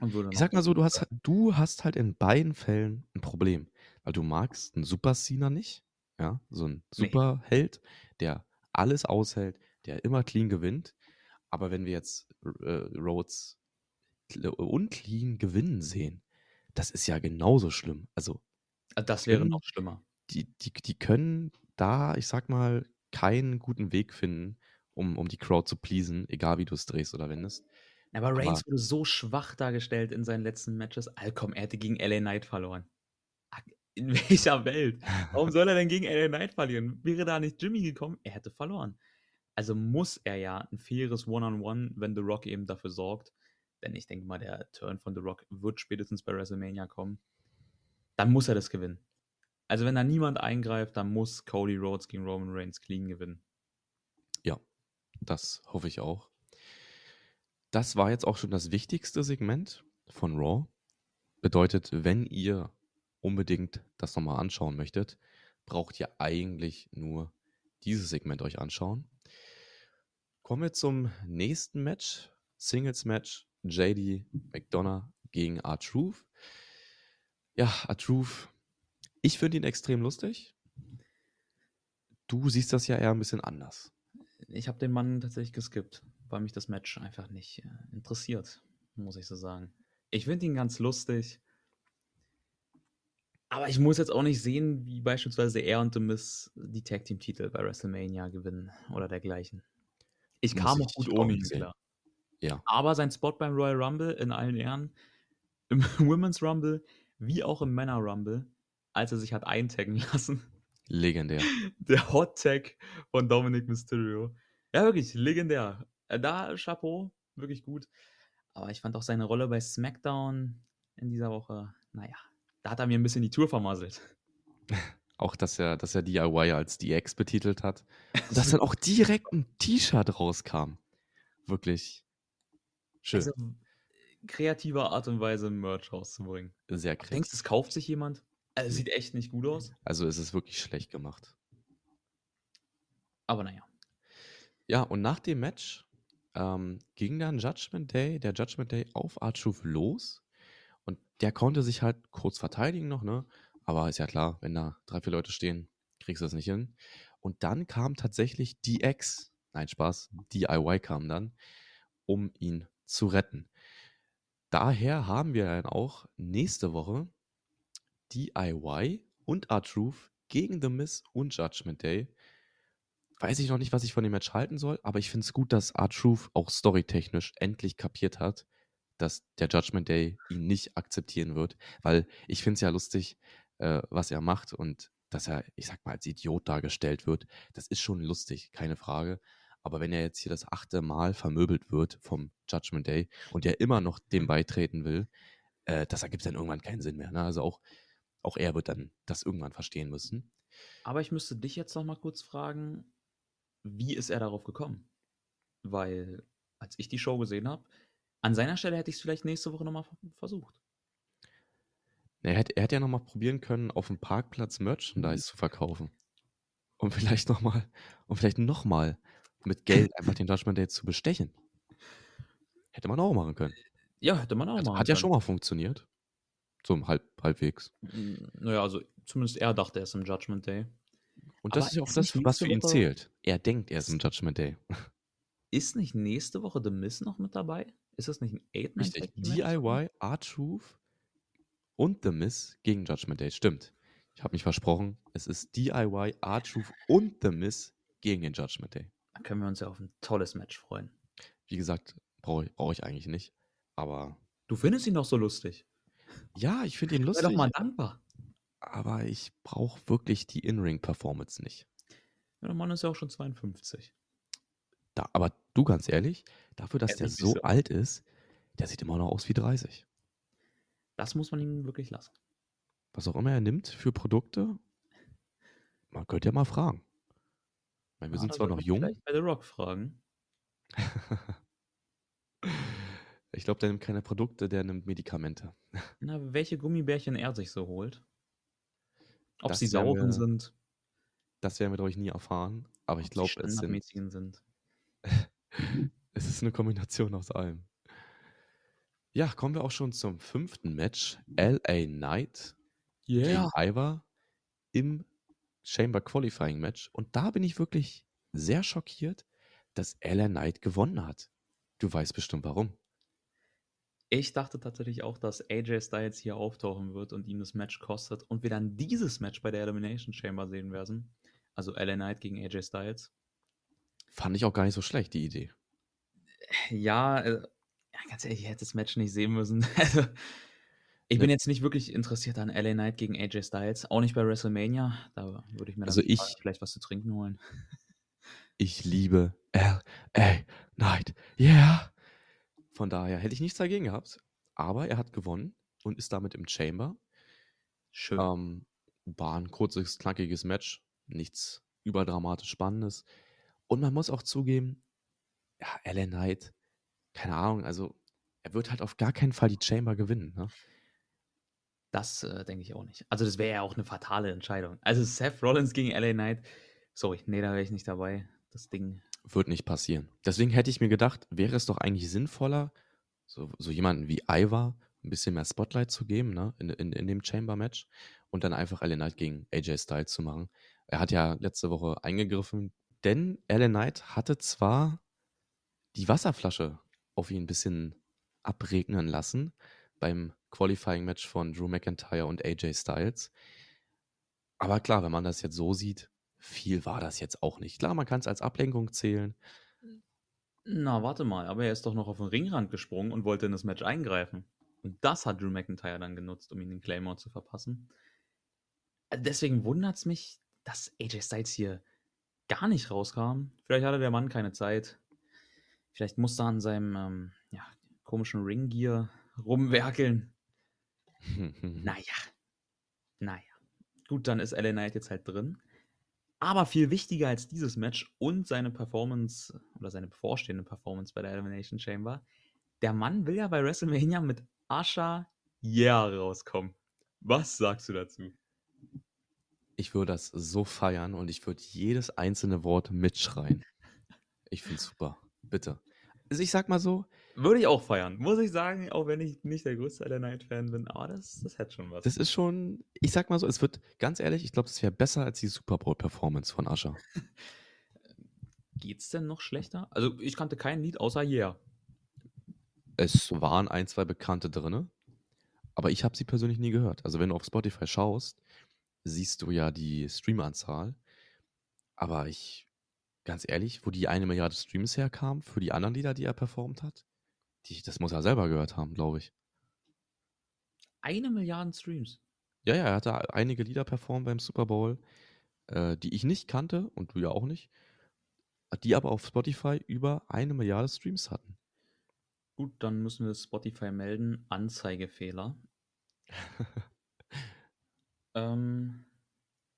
Und würde Ich sag mal so, du hast, bleiben. du hast halt in beiden Fällen ein Problem. Weil du magst einen Super Cena nicht. Ja, so ein Nee. Superheld, der alles aushält, der immer clean gewinnt. Aber wenn wir jetzt äh, Rhodes unclean gewinnen sehen, das ist ja genauso schlimm. Also, Ah, das wäre noch schlimmer. Die, die, die können da, ich sag mal, keinen guten Weg finden, um, um die Crowd zu pleasen, egal wie du es drehst oder wendest. Aber Reigns wurde so schwach dargestellt in seinen letzten Matches. Alcom, er hätte gegen LA Knight verloren. In welcher Welt? Warum soll er denn gegen LA Knight verlieren? Wäre da nicht Jimmy gekommen, er hätte verloren. Also muss er ja ein faires One-on-One, -on -One, wenn The Rock eben dafür sorgt. Denn ich denke mal, der Turn von The Rock wird spätestens bei WrestleMania kommen. Dann muss er das gewinnen. Also wenn da niemand eingreift, dann muss Cody Rhodes gegen Roman Reigns clean gewinnen. Ja, das hoffe ich auch. Das war jetzt auch schon das wichtigste Segment von Raw. Bedeutet, wenn ihr unbedingt das nochmal anschauen möchtet, braucht ihr eigentlich nur dieses Segment euch anschauen. Kommen wir zum nächsten Match. Singles Match. JD McDonough gegen R-Truth. Ja, R-Truth. Ich finde ihn extrem lustig. Du siehst das ja eher ein bisschen anders. Ich habe den Mann tatsächlich geskippt, weil mich das Match einfach nicht äh, interessiert, muss ich so sagen. Ich finde ihn ganz lustig. Aber ich muss jetzt auch nicht sehen, wie beispielsweise er und The Miz die Tag Team Titel bei WrestleMania gewinnen oder dergleichen. Ich muss kam auch gut ohne ihn klar. Ja. Aber sein Spot beim Royal Rumble in allen Ehren, im Women's Rumble wie auch im Männer Rumble, als er sich hat eintaggen lassen. Legendär. Der Hot Tag von Dominic Mysterio. Ja, wirklich, legendär. Äh, da, Chapeau, wirklich gut. Aber ich fand auch seine Rolle bei SmackDown in dieser Woche, naja, da hat er mir ein bisschen die Tour vermasselt. Auch, dass er, dass er DIY als DX betitelt hat. Und dass dann auch direkt ein T-Shirt rauskam. Wirklich schön. Also, kreativer Art und Weise Merch rauszubringen. Sehr kreativ. Denkst du, es kauft sich jemand? Also, sieht echt nicht gut aus. Also es ist wirklich schlecht gemacht. Aber naja. Ja, und nach dem Match ähm, ging dann Judgment Day, der Judgment Day auf Archuf los der konnte sich halt kurz verteidigen noch, ne? Aber ist ja klar, wenn da drei, vier Leute stehen, kriegst du das nicht hin. Und dann kam tatsächlich DX, nein, Spaß, DIY kam dann, um ihn zu retten. Daher haben wir dann auch nächste Woche DIY und R-Truth gegen The Miss und Judgment Day. Weiß ich noch nicht, was ich von dem Match halten soll, aber ich finde es gut, dass R-Truth auch storytechnisch endlich kapiert hat, dass der Judgment Day ihn nicht akzeptieren wird, weil ich finde es ja lustig, äh, was er macht und dass er, ich sag mal, als Idiot dargestellt wird. Das ist schon lustig, keine Frage. Aber wenn er jetzt hier das achte Mal vermöbelt wird vom Judgment Day und er immer noch dem beitreten will, äh, das ergibt dann irgendwann keinen Sinn mehr. Ne? Also auch, auch er wird dann das irgendwann verstehen müssen. Aber ich müsste dich jetzt noch mal kurz fragen, wie ist er darauf gekommen? Weil, als ich die Show gesehen habe, an seiner Stelle hätte ich es vielleicht nächste Woche nochmal versucht. Er hätte, er hätte ja nochmal probieren können, auf dem Parkplatz Merchandise mhm. zu verkaufen. Und vielleicht nochmal, und vielleicht nochmal mit Geld einfach den Judgment Day zu bestechen. Hätte man auch machen können. Ja, hätte man auch also, machen Hat ja schon mal funktioniert. So halb, halbwegs. Naja, also zumindest er dachte, er ist im Judgment Day. Und das Aber ist ja auch das, was für ihn zählt. Er denkt, er ist im Judgment Day. Ist nicht nächste Woche The Miss noch mit dabei? Ist das nicht ein 8 man Richtig. DIY, R-Truth und The Miss gegen Judgment Day. Stimmt. Ich habe mich versprochen. Es ist DIY, R-Truth und The Miss gegen den Judgment Day. Da können wir uns ja auf ein tolles Match freuen. Wie gesagt, brauche ich, brauch ich eigentlich nicht. Aber. Du findest ihn doch so lustig. Ja, ich finde ihn lustig. Sei doch mal dankbar. Aber ich brauche wirklich die In-Ring-Performance nicht. Ja, der Mann ist ja auch schon 52. Da, aber du, ganz ehrlich, dafür, dass der so, so alt ist, der sieht immer noch aus wie 30. Das muss man ihm wirklich lassen. Was auch immer er nimmt für Produkte, man könnte ja mal fragen. Meine, wir ja, sind zwar noch jung. Vielleicht bei The Rock fragen. ich glaube, der nimmt keine Produkte, der nimmt Medikamente. Na, welche Gummibärchen er sich so holt. Ob das sie sauren sind. Das werden wir, glaube ich, nie erfahren. Aber Ob ich glaube, es sind, sind. es ist eine Kombination aus allem. Ja, kommen wir auch schon zum fünften Match. LA Knight yeah. gegen Ivar im Chamber Qualifying Match. Und da bin ich wirklich sehr schockiert, dass LA Knight gewonnen hat. Du weißt bestimmt warum. Ich dachte tatsächlich auch, dass AJ Styles hier auftauchen wird und ihm das Match kostet und wir dann dieses Match bei der Elimination Chamber sehen werden. Also LA Knight gegen AJ Styles. Fand ich auch gar nicht so schlecht, die Idee. Ja, äh, ganz ehrlich, ich hätte das Match nicht sehen müssen. Also, ich bin jetzt nicht wirklich interessiert an LA Knight gegen AJ Styles, auch nicht bei WrestleMania. Da würde ich mir also ich, vielleicht was zu trinken holen. Ich liebe LA Knight. Yeah. Von daher hätte ich nichts dagegen gehabt. Aber er hat gewonnen und ist damit im Chamber. Schön. Ähm, war ein kurzes, knackiges Match. Nichts überdramatisch Spannendes. Und man muss auch zugeben, ja, Alan Knight, keine Ahnung, also er wird halt auf gar keinen Fall die Chamber gewinnen. Ne? Das äh, denke ich auch nicht. Also das wäre ja auch eine fatale Entscheidung. Also Seth Rollins gegen LA Knight, sorry, nee, da wäre ich nicht dabei. Das Ding wird nicht passieren. Deswegen hätte ich mir gedacht, wäre es doch eigentlich sinnvoller, so, so jemanden wie Ivar ein bisschen mehr Spotlight zu geben, ne, in, in, in dem Chamber-Match und dann einfach Ellen Knight gegen AJ Styles zu machen. Er hat ja letzte Woche eingegriffen, denn Ellen Knight hatte zwar die Wasserflasche auf ihn ein bisschen abregnen lassen beim Qualifying-Match von Drew McIntyre und AJ Styles. Aber klar, wenn man das jetzt so sieht, viel war das jetzt auch nicht. Klar, man kann es als Ablenkung zählen. Na, warte mal, aber er ist doch noch auf den Ringrand gesprungen und wollte in das Match eingreifen. Und das hat Drew McIntyre dann genutzt, um ihn den Claymore zu verpassen. Deswegen wundert es mich, dass AJ Styles hier gar nicht rauskam. Vielleicht hatte der Mann keine Zeit. Vielleicht musste er an seinem ähm, ja, komischen Ringgear rumwerkeln. naja. Naja. Gut, dann ist LA Knight jetzt halt drin. Aber viel wichtiger als dieses Match und seine Performance oder seine bevorstehende Performance bei der Elimination Chamber, der Mann will ja bei WrestleMania mit Asha Yeah rauskommen. Was sagst du dazu? Ich würde das so feiern und ich würde jedes einzelne Wort mitschreien. Ich finde es super. Bitte. Also ich sag mal so, würde ich auch feiern, muss ich sagen, auch wenn ich nicht der größte Ella Knight-Fan bin. Aber das, das hätte schon was. Das ist schon, ich sag mal so, es wird, ganz ehrlich, ich glaube, das wäre besser als die Super Bowl-Performance von Ascher. Geht's denn noch schlechter? Also, ich kannte kein Lied außer Yeah. Es waren ein, zwei Bekannte drin, aber ich habe sie persönlich nie gehört. Also, wenn du auf Spotify schaust, siehst du ja die Streamanzahl. Aber ich, ganz ehrlich, wo die eine Milliarde Streams herkam für die anderen Lieder, die er performt hat, die, das muss er selber gehört haben, glaube ich. Eine Milliarde Streams. Ja, ja, er hatte einige Lieder performt beim Super Bowl, äh, die ich nicht kannte und du ja auch nicht, die aber auf Spotify über eine Milliarde Streams hatten. Gut, dann müssen wir Spotify melden. Anzeigefehler. ähm,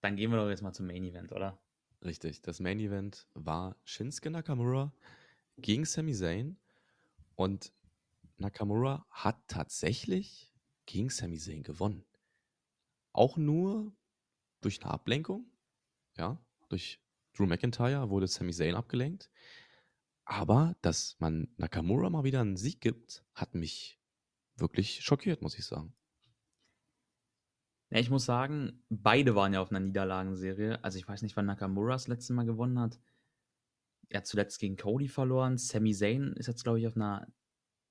dann gehen wir doch jetzt mal zum Main Event, oder? Richtig. Das Main Event war Shinsuke Nakamura gegen Sami Zayn. Und Nakamura hat tatsächlich gegen Sami Zayn gewonnen. Auch nur durch eine Ablenkung. Ja, durch Drew McIntyre wurde Sami Zayn abgelenkt. Aber dass man Nakamura mal wieder einen Sieg gibt, hat mich wirklich schockiert, muss ich sagen. Ja, ich muss sagen, beide waren ja auf einer Niederlagenserie. Also ich weiß nicht, wann Nakamura das letzte Mal gewonnen hat er hat zuletzt gegen Cody verloren. Sami Zayn ist jetzt, glaube ich, auf einer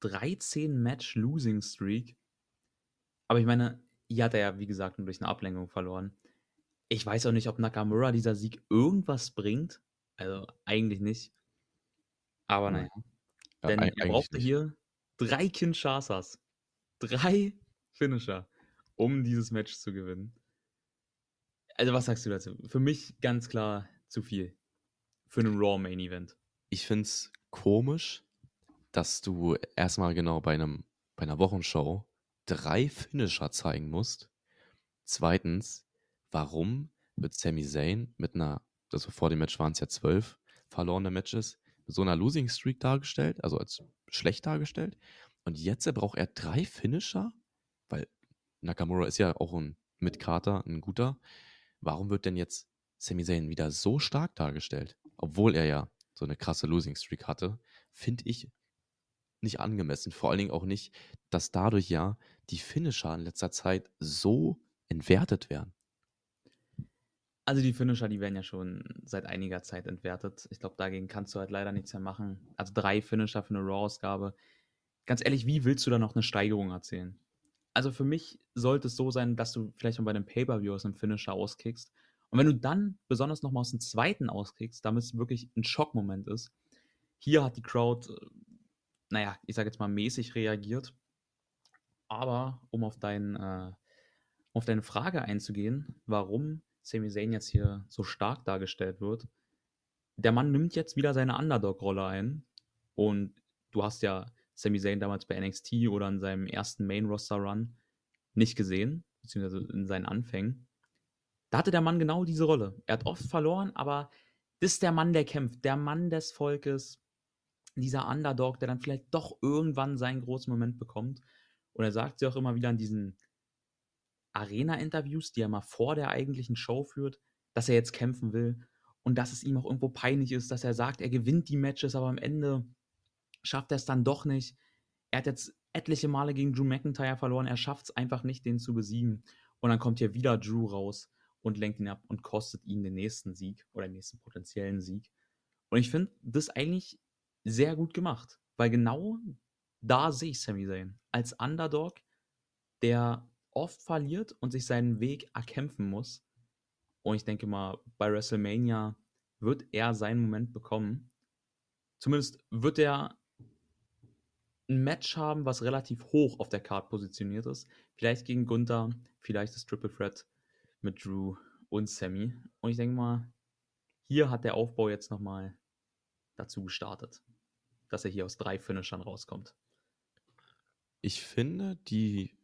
13-Match-Losing-Streak. Aber ich meine, hier hat er ja, wie gesagt, nur durch eine Ablenkung verloren. Ich weiß auch nicht, ob Nakamura dieser Sieg irgendwas bringt. Also eigentlich nicht. Aber naja. Ja, Denn er brauchte nicht. hier drei Kinshasas. Drei Finisher, um dieses Match zu gewinnen. Also, was sagst du dazu? Für mich ganz klar zu viel für einen Raw Main Event. Ich finde es komisch, dass du erstmal genau bei einem bei einer Wochenshow drei Finisher zeigen musst. Zweitens, warum wird Sami Zayn mit einer, also vor dem Match waren es ja zwölf verlorene Matches, mit so einer Losing Streak dargestellt, also als schlecht dargestellt. Und jetzt braucht er drei Finisher, weil Nakamura ist ja auch ein mit Carter ein guter. Warum wird denn jetzt Sami Zayn wieder so stark dargestellt? obwohl er ja so eine krasse Losing Streak hatte, finde ich nicht angemessen. Vor allen Dingen auch nicht, dass dadurch ja die Finisher in letzter Zeit so entwertet werden. Also die Finisher, die werden ja schon seit einiger Zeit entwertet. Ich glaube, dagegen kannst du halt leider nichts mehr machen. Also drei Finisher für eine Raw-Ausgabe. ganz ehrlich, wie willst du da noch eine Steigerung erzählen? Also für mich sollte es so sein, dass du vielleicht mal bei dem Pay-Per-View aus einem Finisher auskickst. Und wenn du dann besonders nochmal aus dem zweiten auskickst, damit es wirklich ein Schockmoment ist, hier hat die Crowd, äh, naja, ich sage jetzt mal mäßig reagiert. Aber um auf, dein, äh, auf deine Frage einzugehen, warum Sami Zayn jetzt hier so stark dargestellt wird, der Mann nimmt jetzt wieder seine Underdog-Rolle ein. Und du hast ja Sami Zayn damals bei NXT oder in seinem ersten Main-Roster-Run nicht gesehen, beziehungsweise in seinen Anfängen. Da hatte der Mann genau diese Rolle. Er hat oft verloren, aber das ist der Mann, der kämpft, der Mann des Volkes, dieser Underdog, der dann vielleicht doch irgendwann seinen großen Moment bekommt. Und er sagt sie auch immer wieder in diesen Arena-Interviews, die er mal vor der eigentlichen Show führt, dass er jetzt kämpfen will und dass es ihm auch irgendwo peinlich ist, dass er sagt, er gewinnt die Matches, aber am Ende schafft er es dann doch nicht. Er hat jetzt etliche Male gegen Drew McIntyre verloren, er schafft es einfach nicht, den zu besiegen. Und dann kommt hier wieder Drew raus und lenkt ihn ab und kostet ihn den nächsten Sieg oder den nächsten potenziellen Sieg. Und ich finde das eigentlich sehr gut gemacht, weil genau da sehe ich Sami Zayn als Underdog, der oft verliert und sich seinen Weg erkämpfen muss. Und ich denke mal, bei WrestleMania wird er seinen Moment bekommen. Zumindest wird er ein Match haben, was relativ hoch auf der Card positioniert ist. Vielleicht gegen Gunther, vielleicht das Triple Threat mit Drew und Sammy. Und ich denke mal, hier hat der Aufbau jetzt nochmal dazu gestartet, dass er hier aus drei Finishern rauskommt. Ich finde, die,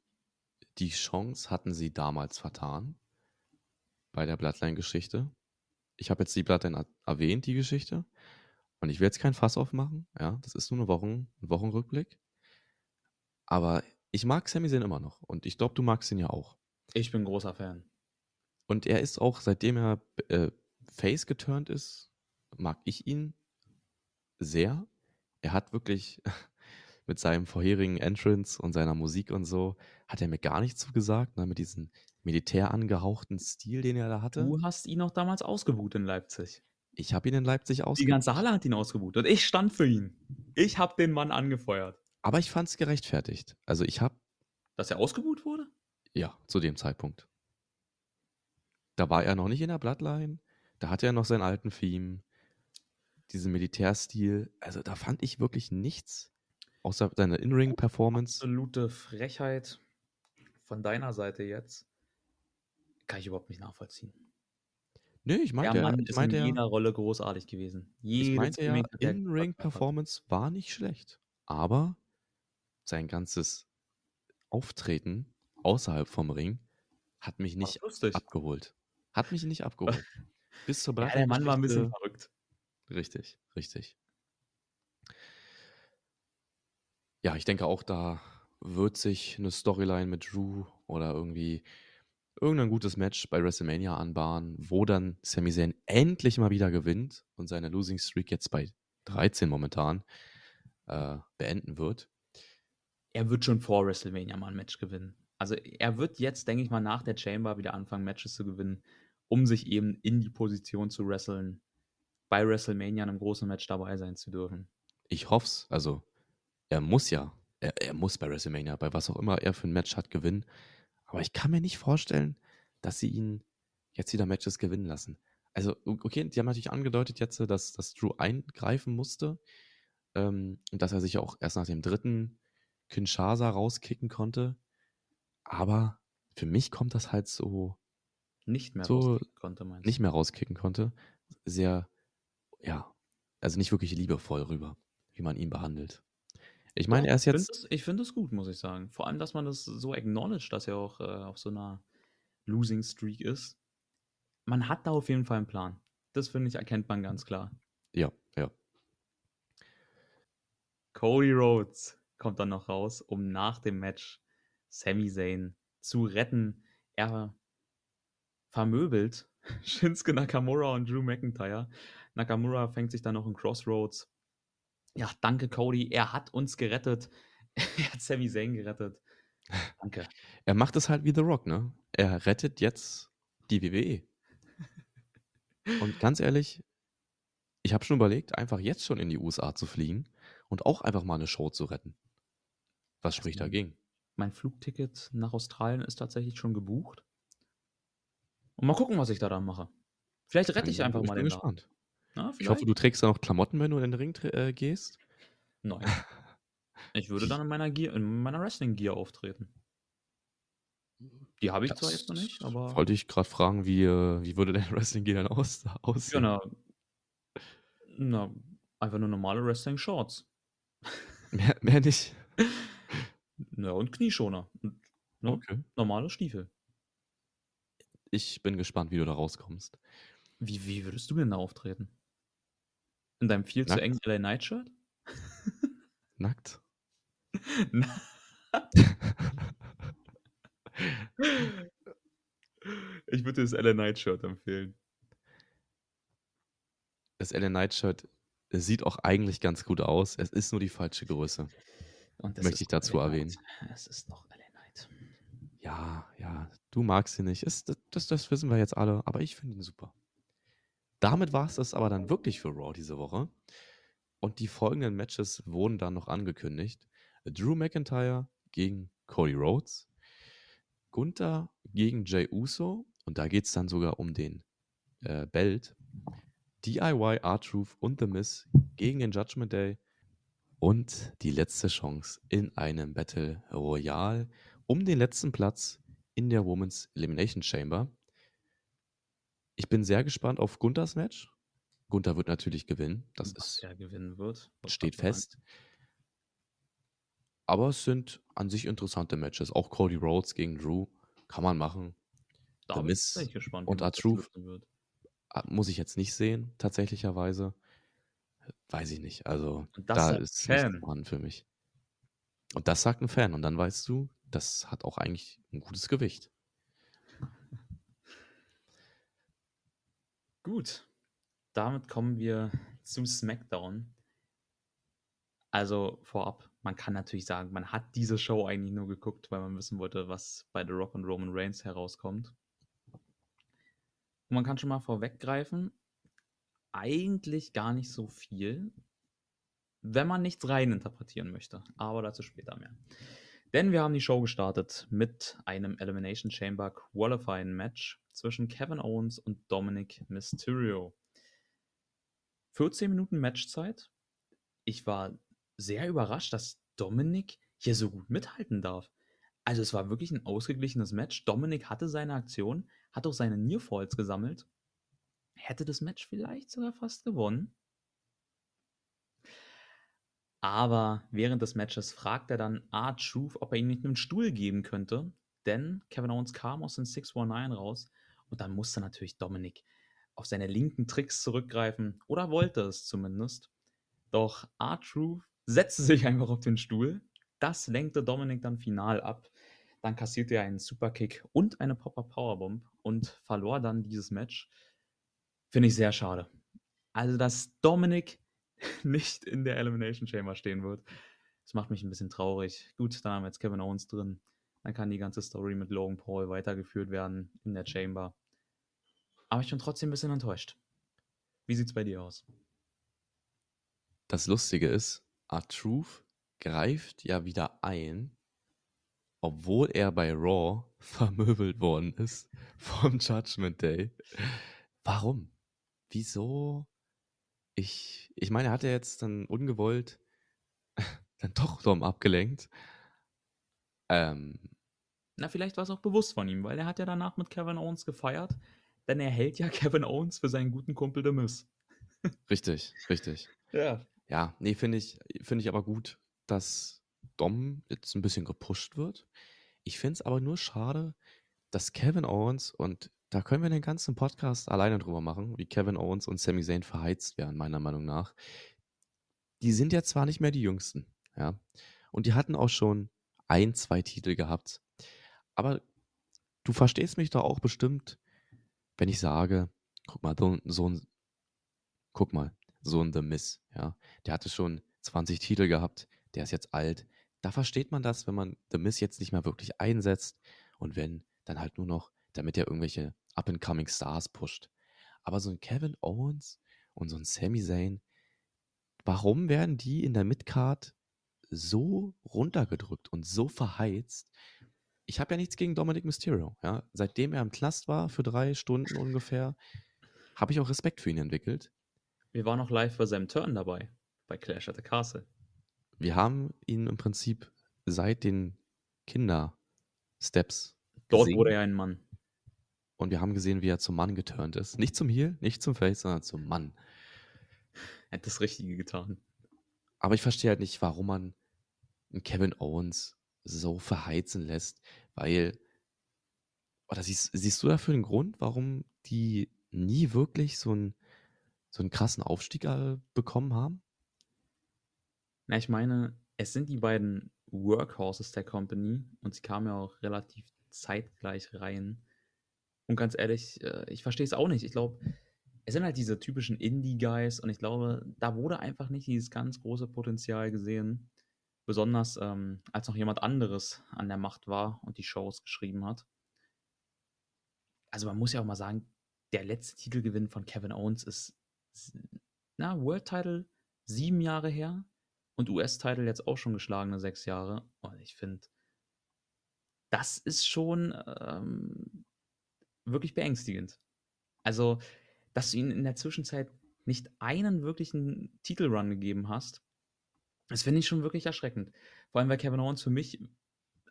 die Chance hatten sie damals vertan bei der Bloodline-Geschichte. Ich habe jetzt die Bloodline erwähnt, die Geschichte. Und ich will jetzt kein Fass aufmachen. Ja, das ist nur eine Wochen, ein Wochenrückblick. Aber ich mag Sami Zayn immer noch. Und ich glaube, du magst ihn ja auch. Ich bin großer Fan. Und er ist auch, seitdem er äh, Face geturnt ist, mag ich ihn sehr. Er hat wirklich mit seinem vorherigen Entrance und seiner Musik und so, hat er mir gar nichts zugesagt, ne, mit diesem militär angehauchten Stil, den er da hatte. Du hast ihn auch damals ausgebucht in Leipzig. Ich habe ihn in Leipzig ausgebucht. Die ganze Halle hat ihn ausgebucht und ich stand für ihn. Ich habe den Mann angefeuert. Aber ich fand es gerechtfertigt. Also ich habe... Dass er ausgebucht wurde? Ja, zu dem Zeitpunkt. Da war er noch nicht in der Bloodline. Da hatte er noch seinen alten Theme. Diesen Militärstil. Also da fand ich wirklich nichts. Außer seine In-Ring-Performance. Absolute Frechheit von deiner Seite jetzt. Kann ich überhaupt nicht nachvollziehen. Nee, ich meinte, Mann ich ist meinte in ja, jeder Rolle großartig gewesen. ich Jedes meinte ja, er In-Ring-Performance war nicht schlecht. Aber sein ganzes Auftreten außerhalb vom Ring hat mich nicht abgeholt. Hat mich nicht abgeholt. Bis zur Ja, der Mann war ein bisschen verrückt. Richtig, richtig. Ja, ich denke auch, da wird sich eine Storyline mit Drew oder irgendwie irgendein gutes Match bei WrestleMania anbahnen, wo dann Sami Zayn endlich mal wieder gewinnt und seine Losing Streak jetzt bei 13 momentan äh, beenden wird. Er wird schon vor WrestleMania mal ein Match gewinnen. Also er wird jetzt, denke ich mal, nach der Chamber wieder anfangen, Matches zu gewinnen, um sich eben in die Position zu wresteln, bei WrestleMania in einem großen Match dabei sein zu dürfen. Ich hoff's. Also, er muss ja, er, er muss bei WrestleMania, bei was auch immer er für ein Match hat, gewinnen. Aber ich kann mir nicht vorstellen, dass sie ihn jetzt wieder Matches gewinnen lassen. Also, okay, die haben natürlich angedeutet jetzt, dass, dass Drew eingreifen musste ähm, und dass er sich auch erst nach dem dritten Kinshasa rauskicken konnte. Aber für mich kommt das halt so Nicht mehr So rauskicken konnte, meinst du? nicht mehr rauskicken konnte. Sehr, ja, also nicht wirklich liebevoll rüber, wie man ihn behandelt. Ich meine, er ist ich find jetzt, das- Ich finde es gut, muss ich sagen. Vor allem, dass man das so acknowledged, dass er auch äh, auf so einer Losing Streak ist. Man hat da auf jeden Fall einen Plan. Das finde ich, erkennt man ganz klar. ja, ja. Cody Rhodes kommt dann noch raus, um nach dem Match Sami Zayn zu retten. Er vermöbelt Shinsuke Nakamura und Drew McIntyre. Nakamura fängt sich dann noch in Crossroads. Ja, danke Cody, er hat uns gerettet. er hat Sami Zayn gerettet. Danke. Er macht es halt wie The Rock, ne? Er rettet jetzt die WWE. Und ganz ehrlich, ich habe schon überlegt, einfach jetzt schon in die USA zu fliegen und auch einfach mal eine Show zu retten. Was spricht Also, dagegen? mein Flugticket nach Australien ist tatsächlich schon gebucht. Und mal gucken, was ich da dann mache. Vielleicht rette Bin ich einfach ich mal den gespannt. Ja, Ich hoffe, du trägst da noch Klamotten, wenn du in den Ring äh, gehst? Nein. Ich würde dann in meiner Gear in meiner Wrestling-Gear auftreten. Die habe ich zwar Das jetzt noch nicht, aber wollte ich grad fragen, wie, äh wie würde dein Wrestling-Gear dann aus ja, aussehen? na na, einfach nur normale Wrestling-Shorts. Mehr mehr nicht? Ja, und Knieschoner und, ne, Okay. normale Stiefel. Ich bin gespannt, wie du da rauskommst. Wie wie würdest du denn da auftreten? In deinem viel zu Nackt? engen LA Knight Shirt? Nackt? Na Ich würde das LA Knight Shirt empfehlen. Das LA Knight Shirt sieht auch eigentlich ganz gut aus. Es ist nur die falsche Größe. Möchte ich dazu LA erwähnen. Knight. Es ist noch LA Knight. Ja, ja, du magst ihn nicht. Ist, das, das wissen wir jetzt alle, aber ich finde ihn super. Damit war es das aber dann wirklich für Raw diese Woche. Und die folgenden Matches wurden dann noch angekündigt. Drew McIntyre gegen Cody Rhodes. Gunther gegen Jay Uso. Und da geht es dann sogar um den äh, Belt. DIY, R-Truth und The Miz gegen den Judgment Day. Und die letzte Chance in einem Battle Royale um den letzten Platz in der Women's Elimination Chamber. Ich bin sehr gespannt auf Gunthers Match. Gunther wird natürlich gewinnen. Das Was ist, er gewinnen wird. steht fest. Aber es sind an sich interessante Matches. Auch Cody Rhodes gegen Drew kann man machen. Da bin ich gespannt, und das R-Truth lösen wird. Ah, Muss ich jetzt nicht sehen, tatsächlicherweise. Weiß ich nicht. Also, da ist Fan. vorhanden für mich. Und das sagt ein Fan. Und dann weißt du, das hat auch eigentlich ein gutes Gewicht. Gut. Damit kommen wir zu SmackDown. Also vorab, man kann natürlich sagen, man hat diese Show eigentlich nur geguckt, weil man wissen wollte, was bei The Rock und Roman Reigns herauskommt. Und man kann schon mal vorweggreifen, eigentlich gar nicht so viel, wenn man nichts reininterpretieren möchte. Aber dazu später mehr. Denn wir haben die Show gestartet mit einem Elimination Chamber Qualifying Match zwischen Kevin Owens und Dominic Mysterio. 14 Minuten Matchzeit. Ich war sehr überrascht, dass Dominic hier so gut mithalten darf. Also es war wirklich ein ausgeglichenes Match. Dominic hatte seine Aktion, hat auch seine Nearfalls gesammelt. Hätte das Match vielleicht sogar fast gewonnen. Aber während des Matches fragt er dann R-Truth, ob er ihm nicht einen Stuhl geben könnte. Denn Kevin Owens kam aus den 619 raus und dann musste natürlich Dominic auf seine linken Tricks zurückgreifen oder wollte es zumindest. Doch R-Truth setzte sich einfach auf den Stuhl. Das lenkte Dominic dann final ab. Dann kassierte er einen Superkick und eine Pop-Up Powerbomb und verlor dann dieses Match. Finde ich sehr schade. Also, dass Dominic nicht in der Elimination Chamber stehen wird, das macht mich ein bisschen traurig. Gut, dann haben wir jetzt Kevin Owens drin. Dann kann die ganze Story mit Logan Paul weitergeführt werden in der Chamber. Aber ich bin trotzdem ein bisschen enttäuscht. Wie sieht's bei dir aus? Das Lustige ist, R-Truth greift ja wieder ein, obwohl er bei Raw vermöbelt worden ist vom Judgment Day. Warum? Wieso? Ich, ich meine, er hat ja jetzt dann ungewollt dann doch Dom abgelenkt. Ähm, Na, vielleicht war es auch bewusst von ihm, weil er hat ja danach mit Kevin Owens gefeiert, denn er hält ja Kevin Owens für seinen guten Kumpel The Miz. richtig, richtig. Ja. Ja, nee, finde ich, finde ich aber gut, dass Dom jetzt ein bisschen gepusht wird. Ich finde es aber nur schade, dass Kevin Owens, und da können wir den ganzen Podcast alleine drüber machen, wie Kevin Owens und Sami Zayn verheizt werden, meiner Meinung nach. Die sind ja zwar nicht mehr die Jüngsten, ja, und die hatten auch schon ein, zwei Titel gehabt, aber du verstehst mich doch auch bestimmt, wenn ich sage, guck mal, so, so ein, guck mal, so ein The Miss, ja, der hatte schon 20 Titel gehabt, der ist jetzt alt. Da versteht man das, wenn man The Miss jetzt nicht mehr wirklich einsetzt und wenn, dann halt nur noch, damit er irgendwelche up-and-coming Stars pusht. Aber so ein Kevin Owens und so ein Sami Zayn, warum werden die in der Midcard so runtergedrückt und so verheizt. Ich habe ja nichts gegen Dominic Mysterio. Ja? Seitdem er im Knast war, für drei Stunden ungefähr, habe ich auch Respekt für ihn entwickelt. Wir waren noch live bei seinem Turn dabei, bei Clash at the Castle. Wir haben ihn im Prinzip seit den Kinder-Steps. Dort gesehen. wurde er ein Mann. Und wir haben gesehen, wie er zum Mann geturnt ist. Nicht zum Heel, nicht zum Face, sondern zum Mann. Er hat das Richtige getan. Aber ich verstehe halt nicht, warum man Kevin Owens so verheizen lässt, weil, oder siehst, siehst du dafür einen Grund, warum die nie wirklich so einen, so einen krassen Aufstieg äh, bekommen haben? Na, ich meine, es sind die beiden Workhorses der Company und sie kamen ja auch relativ zeitgleich rein. Und ganz ehrlich, äh, ich verstehe es auch nicht. Ich glaube, es sind halt diese typischen Indie-Guys und ich glaube, da wurde einfach nicht dieses ganz große Potenzial gesehen. Besonders ähm, als noch jemand anderes an der Macht war und die Shows geschrieben hat. Also man muss ja auch mal sagen, der letzte Titelgewinn von Kevin Owens ist, na, World Title sieben Jahre her und US-Title jetzt auch schon geschlagene sechs Jahre. Und ich finde, das ist schon ähm, wirklich beängstigend. Also, dass du ihnen in der Zwischenzeit nicht einen wirklichen Titelrun gegeben hast, das finde ich schon wirklich erschreckend. Vor allem, weil Kevin Owens für mich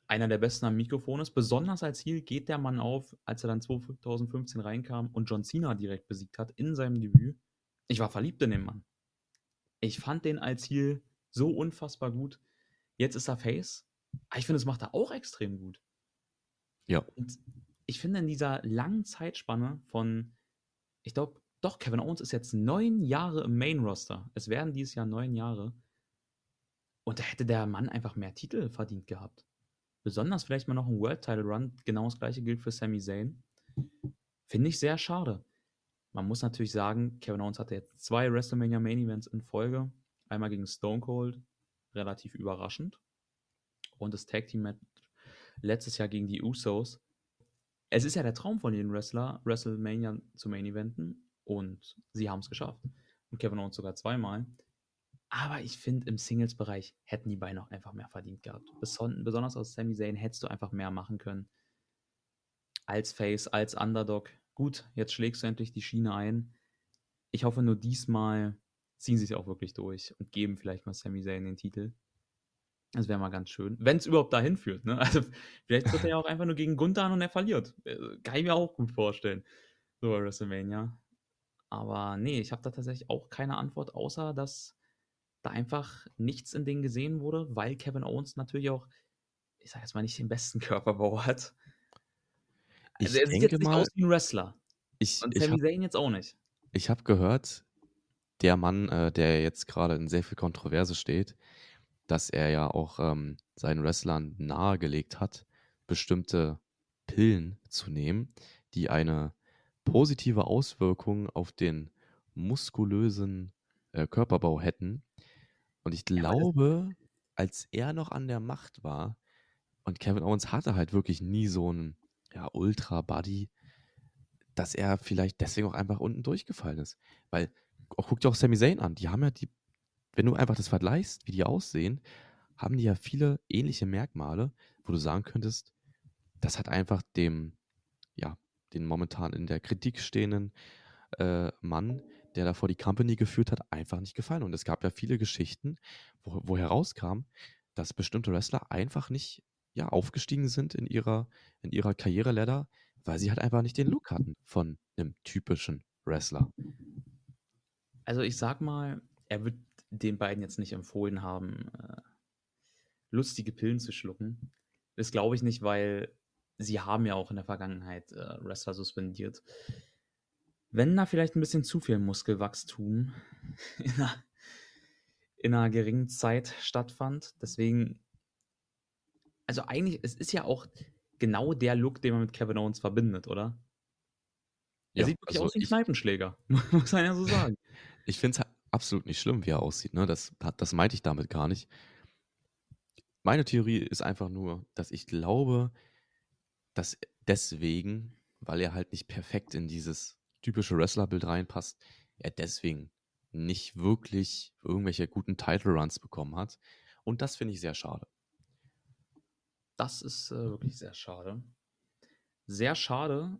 einer der besten am Mikrofon ist. Besonders als Heel geht der Mann auf, als er dann 2015 reinkam und John Cena direkt besiegt hat in seinem Debüt. Ich war verliebt in den Mann. Ich fand den als Heel so unfassbar gut. Jetzt ist er Face. Aber ich finde, das macht er auch extrem gut. Ja. Und ich finde, in dieser langen Zeitspanne von, ich glaube, doch, Kevin Owens ist jetzt neun Jahre im Main-Roster. Es werden dieses Jahr neun Jahre. Und da hätte der Mann einfach mehr Titel verdient gehabt. Besonders vielleicht mal noch ein World Title Run. Genau das gleiche gilt für Sami Zayn. Finde ich sehr schade. Man muss natürlich sagen, Kevin Owens hatte jetzt zwei WrestleMania Main Events in Folge. Einmal gegen Stone Cold, relativ überraschend. Und das Tag Team Match letztes Jahr gegen die Usos, es ist ja der Traum von jedem Wrestler, WrestleMania zu Main Eventen und sie haben es geschafft. Und Kevin Owens sogar zweimal. Aber ich finde, im Singles-Bereich hätten die beiden auch einfach mehr verdient gehabt. Besonders aus Sami Zayn hättest du einfach mehr machen können. Als Face, als Underdog. Gut, jetzt schlägst du endlich die Schiene ein. Ich hoffe nur diesmal ziehen sie es auch wirklich durch und geben vielleicht mal Sami Zayn den Titel. Das wäre mal ganz schön. Wenn es überhaupt dahin führt. Ne? Also, vielleicht tritt er ja auch einfach nur gegen Gunther an und er verliert. Äh, kann ich mir auch gut vorstellen. So bei WrestleMania. Aber nee, ich habe da tatsächlich auch keine Antwort, außer dass da einfach nichts in denen gesehen wurde, weil Kevin Owens natürlich auch, ich sage jetzt mal, nicht den besten Körperbau hat. Also ich er sieht jetzt nicht mal, aus wie ein Wrestler. Ich, und Sami Zayn jetzt auch nicht. Ich habe gehört, der Mann, äh, der jetzt gerade in sehr viel Kontroverse steht, dass er ja auch ähm, seinen Wrestlern nahegelegt hat, bestimmte Pillen zu nehmen, die eine positive Auswirkung auf den muskulösen äh, Körperbau hätten. Und ich glaube, als er noch an der Macht war, und Kevin Owens hatte halt wirklich nie so einen ja, Ultra-Body, dass er vielleicht deswegen auch einfach unten durchgefallen ist. Weil, auch, guck dir auch Sami Zayn an, die haben ja die wenn du einfach das vergleichst, wie die aussehen, haben die ja viele ähnliche Merkmale, wo du sagen könntest, das hat einfach dem, ja, den momentan in der Kritik stehenden äh, Mann, der davor die Company geführt hat, einfach nicht gefallen. Und es gab ja viele Geschichten, wo, wo herauskam, dass bestimmte Wrestler einfach nicht ja, aufgestiegen sind in ihrer, in ihrer Karriereladder, weil sie halt einfach nicht den Look hatten von einem typischen Wrestler. Also ich sag mal, er wird den beiden jetzt nicht empfohlen haben, äh, lustige Pillen zu schlucken. Das glaube ich nicht, weil sie haben ja auch in der Vergangenheit äh, Wrestler suspendiert. Wenn da vielleicht ein bisschen zu viel Muskelwachstum in einer, in einer geringen Zeit stattfand. Deswegen, also eigentlich, es ist ja auch genau der Look, den man mit Kevin Owens verbindet, oder? Er ja, sieht wirklich also aus wie ein Kneipenschläger, muss man ja so sagen. Ich finde es absolut nicht schlimm, wie er aussieht. Ne? Das, das meinte ich damit gar nicht. Meine Theorie ist einfach nur, dass ich glaube, dass deswegen, weil er halt nicht perfekt in dieses typische Wrestlerbild reinpasst, er deswegen nicht wirklich irgendwelche guten Title Runs bekommen hat Und das finde ich sehr schade. Das ist äh, wirklich sehr schade. Sehr schade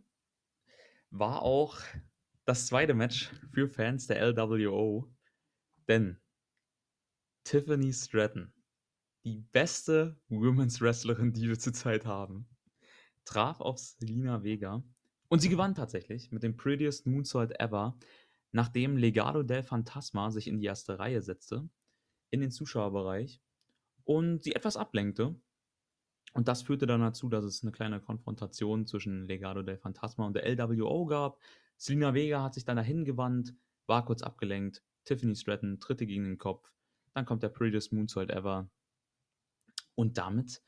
war auch das zweite Match für Fans der LWO. Denn Tiffany Stratton, die beste Women's Wrestlerin, die wir zurzeit haben, traf auf Selina Vega und sie gewann tatsächlich mit dem Prettiest Moonsault Ever, nachdem Legado del Fantasma sich in die erste Reihe setzte, in den Zuschauerbereich und sie etwas ablenkte. Und das führte dann dazu, dass es eine kleine Konfrontation zwischen Legado del Fantasma und der LWO gab. Selina Vega hat sich dann dahin gewandt, war kurz abgelenkt. Tiffany Stratton tritte gegen den Kopf. Dann kommt der Prettiest Moonsault Ever. Und damit